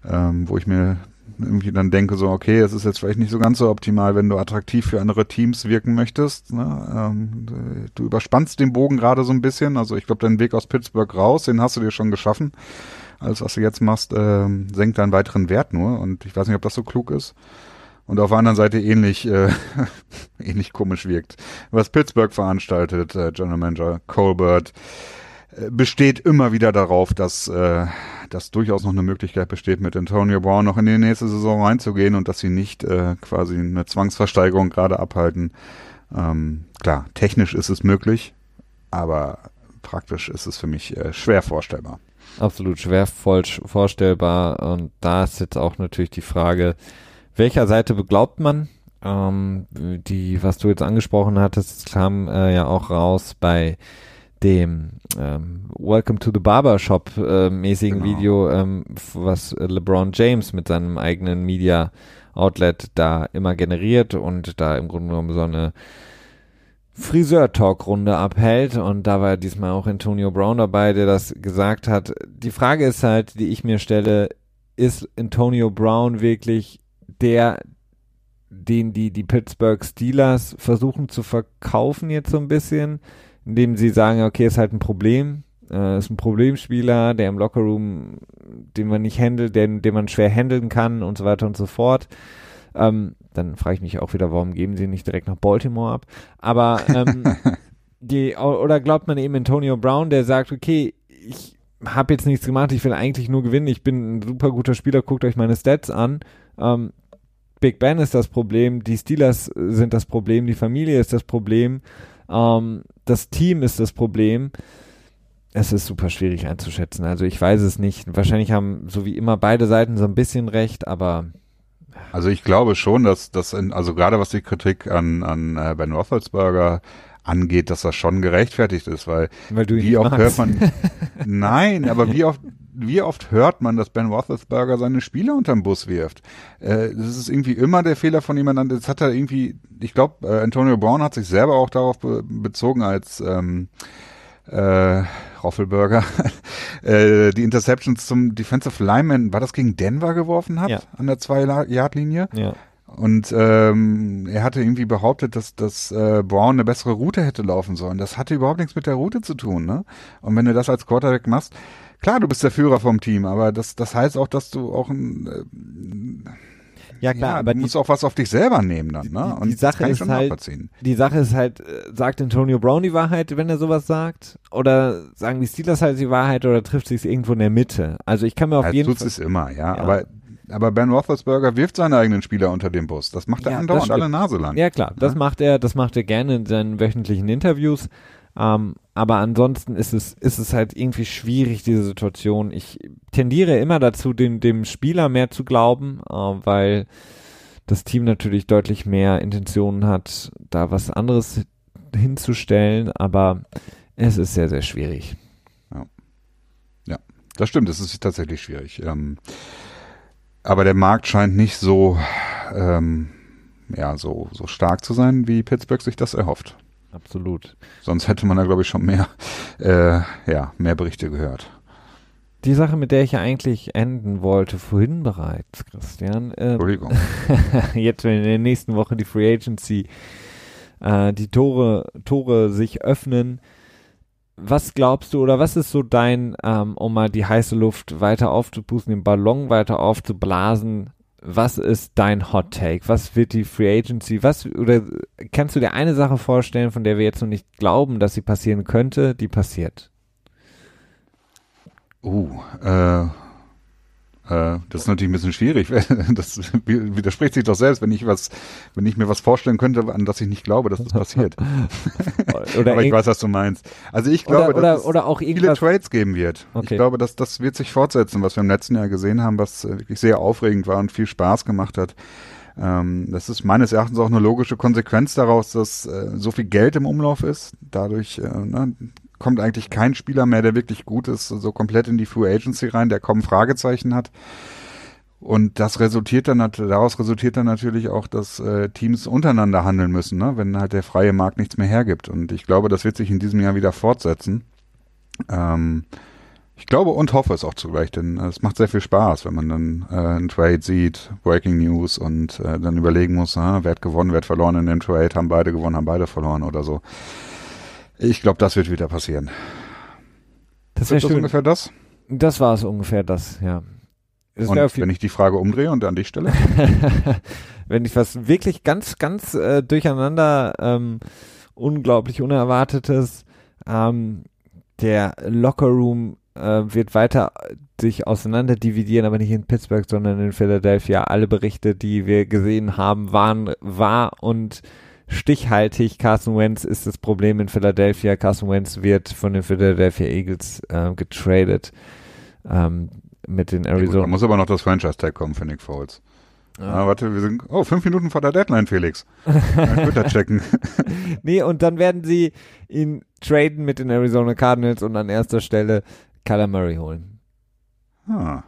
Ähm, wo ich mir irgendwie dann denke, so, okay, es ist jetzt vielleicht nicht so ganz so optimal, wenn du attraktiv für andere Teams wirken möchtest. Ne? Ähm, du überspannst den Bogen gerade so ein bisschen. Also ich glaube, dein Weg aus Pittsburgh raus, den hast du dir schon geschaffen. Alles, was du jetzt machst, ähm, senkt deinen weiteren Wert nur. Und ich weiß nicht, ob das so klug ist. Und auf der anderen Seite ähnlich, äh, *laughs* ähnlich komisch wirkt. Was Pittsburgh veranstaltet, äh, General Manager Colbert, äh, besteht immer wieder darauf, dass, äh, dass durchaus noch eine Möglichkeit besteht, mit Antonio Brown noch in die nächste Saison reinzugehen und dass sie nicht äh, quasi eine Zwangsversteigerung gerade abhalten. Ähm, klar, technisch ist es möglich, aber praktisch ist es für mich äh, schwer vorstellbar. Absolut schwer vorstellbar. Und da ist jetzt auch natürlich die Frage, welcher Seite beglaubt man? Ähm, die, was du jetzt angesprochen hattest, kam äh, ja auch raus bei dem ähm, Welcome to the Barber Shop äh, mäßigen genau. Video, ähm, was LeBron James mit seinem eigenen Media Outlet da immer generiert und da im Grunde genommen so eine Friseur-Talk-Runde abhält und da war diesmal auch Antonio Brown dabei, der das gesagt hat. Die Frage ist halt, die ich mir stelle, ist Antonio Brown wirklich der, den die, die Pittsburgh Steelers versuchen zu verkaufen jetzt so ein bisschen? Indem sie sagen, okay, ist halt ein Problem, äh, ist ein Problemspieler, der im Lockerroom, den man nicht handelt, den, den man schwer handeln kann und so weiter und so fort. Ähm, dann frage ich mich auch wieder, warum geben sie nicht direkt nach Baltimore ab? Aber ähm, *laughs* die, oder glaubt man eben Antonio Brown, der sagt, okay, ich habe jetzt nichts gemacht, ich will eigentlich nur gewinnen, ich bin ein super guter Spieler, guckt euch meine Stats an. Ähm, Big Ben ist das Problem, die Steelers sind das Problem, die Familie ist das Problem. Ähm, das Team ist das Problem. Es ist super schwierig einzuschätzen. Also ich weiß es nicht. Wahrscheinlich haben so wie immer beide Seiten so ein bisschen recht, aber also ich glaube schon, dass das, also gerade was die Kritik an, an äh, Ben Roethlisberger angeht, dass das schon gerechtfertigt ist, weil, weil wie oft magst. hört man, *laughs* nein, aber wie oft, wie oft hört man, dass Ben Roethlisberger seine Spieler unterm Bus wirft? Äh, das ist irgendwie immer der Fehler von jemandem. Das hat er irgendwie, ich glaube, äh, Antonio Brown hat sich selber auch darauf be bezogen, als ähm, äh, Roffelberger *laughs* äh, die Interceptions zum Defensive Lineman, war das gegen Denver geworfen hat, ja. an der Zwei-Yard-Linie? Ja. Und ähm, er hatte irgendwie behauptet, dass, dass äh, Brown eine bessere Route hätte laufen sollen. Das hatte überhaupt nichts mit der Route zu tun. Ne? Und wenn du das als Quarterback machst, klar, du bist der Führer vom Team, aber das, das heißt auch, dass du auch ein äh, ja klar, ja, aber du musst auch was auf dich selber nehmen dann, ne? Und die Sache ist halt, die Sache ist halt, sagt Antonio Brown die Wahrheit, wenn er sowas sagt? Oder sagen die Steelers halt die Wahrheit oder trifft sich irgendwo in der Mitte? Also ich kann mir auf ja, jeden Fall. es immer, ja, ja. aber aber Ben Roethlisberger wirft seine eigenen Spieler unter den Bus. Das macht er ja, andauernd alle Nase lang. Ja klar, das macht er, das macht er gerne in seinen wöchentlichen Interviews. Ähm, aber ansonsten ist es, ist es halt irgendwie schwierig, diese Situation. Ich tendiere immer dazu, dem, dem Spieler mehr zu glauben, äh, weil das Team natürlich deutlich mehr Intentionen hat, da was anderes hinzustellen, aber es ist sehr, sehr schwierig. Ja, ja das stimmt, es ist tatsächlich schwierig. Ähm, aber der Markt scheint nicht so, ähm, ja, so, so stark zu sein, wie Pittsburgh sich das erhofft absolut. Sonst hätte man da, glaube ich, schon mehr, äh, ja, mehr Berichte gehört. Die Sache, mit der ich ja eigentlich enden wollte, vorhin bereits, Christian. Äh, Entschuldigung. *laughs* jetzt, wenn in der nächsten Woche die Free Agency äh, die Tore, Tore sich öffnen, was glaubst du oder was ist so dein, ähm, um mal die heiße Luft weiter aufzupusten, den Ballon weiter aufzublasen, was ist dein Hot Take? Was wird die Free Agency? Was oder kannst du dir eine Sache vorstellen, von der wir jetzt noch nicht glauben, dass sie passieren könnte, die passiert? Uh, äh, das ist natürlich ein bisschen schwierig. *laughs* Das widerspricht sich doch selbst, wenn ich was, wenn ich mir was vorstellen könnte, an das ich nicht glaube, dass das passiert. oder *laughs* *laughs* Aber ich weiß, was du meinst. Also ich glaube, oder, oder, dass oder auch es viele Trades geben wird. Okay. Ich glaube, dass das wird sich fortsetzen, was wir im letzten Jahr gesehen haben, was wirklich sehr aufregend war und viel Spaß gemacht hat. Ähm, das ist meines Erachtens auch eine logische Konsequenz daraus, dass äh, so viel Geld im Umlauf ist. Dadurch äh, ne, kommt eigentlich kein Spieler mehr, der wirklich gut ist, so komplett in die Free Agency rein, der kaum Fragezeichen hat. Und das resultiert dann daraus resultiert dann natürlich auch, dass äh, Teams untereinander handeln müssen, ne? wenn halt der freie Markt nichts mehr hergibt. Und ich glaube, das wird sich in diesem Jahr wieder fortsetzen. Ähm, ich glaube und hoffe es auch zugleich, denn es macht sehr viel Spaß, wenn man dann äh, einen Trade sieht, Breaking News und äh, dann überlegen muss, ah, wer hat gewonnen, wer hat verloren in dem Trade, haben beide gewonnen, haben beide verloren oder so. Ich glaube, das wird wieder passieren. Das wäre schön. ungefähr das? Das war es ungefähr das, ja. Das und wenn ich die Frage umdrehe und an dich stelle? *laughs* wenn ich was wirklich ganz, ganz äh, durcheinander, ähm, unglaublich Unerwartetes, ähm, der Lockerroom äh, wird weiter sich auseinander dividieren, aber nicht in Pittsburgh, sondern in Philadelphia. Alle Berichte, die wir gesehen haben, waren wahr und stichhaltig. Carson Wentz ist das Problem in Philadelphia. Carson Wentz wird von den Philadelphia Eagles äh, getradet. Ähm, mit den Arizona. Ja, da muss aber noch das Franchise-Tag kommen für Nick Foles. Ja. Ah, warte, wir sind, oh, fünf Minuten vor der Deadline, Felix. *laughs* Twitter checken. *laughs* nee, und dann werden sie ihn traden mit den Arizona Cardinals und an erster Stelle Kyler Murray holen. Ah.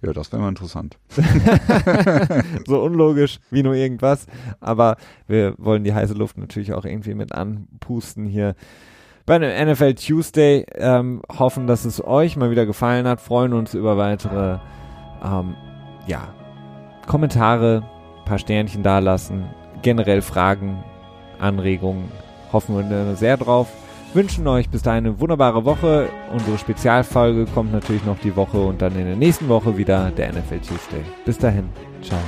Ja, das wäre mal interessant. *laughs* so unlogisch wie nur irgendwas. Aber wir wollen die heiße Luft natürlich auch irgendwie mit anpusten hier bei einem NFL Tuesday. Ähm, hoffen, dass es euch mal wieder gefallen hat. Freuen uns über weitere ähm, ja, Kommentare, paar Sternchen dalassen, generell Fragen, Anregungen. Hoffen wir sehr drauf. Wünschen euch bis dahin eine wunderbare Woche. Unsere Spezialfolge kommt natürlich noch die Woche und dann in der nächsten Woche wieder der NFL Tuesday. Bis dahin. Ciao.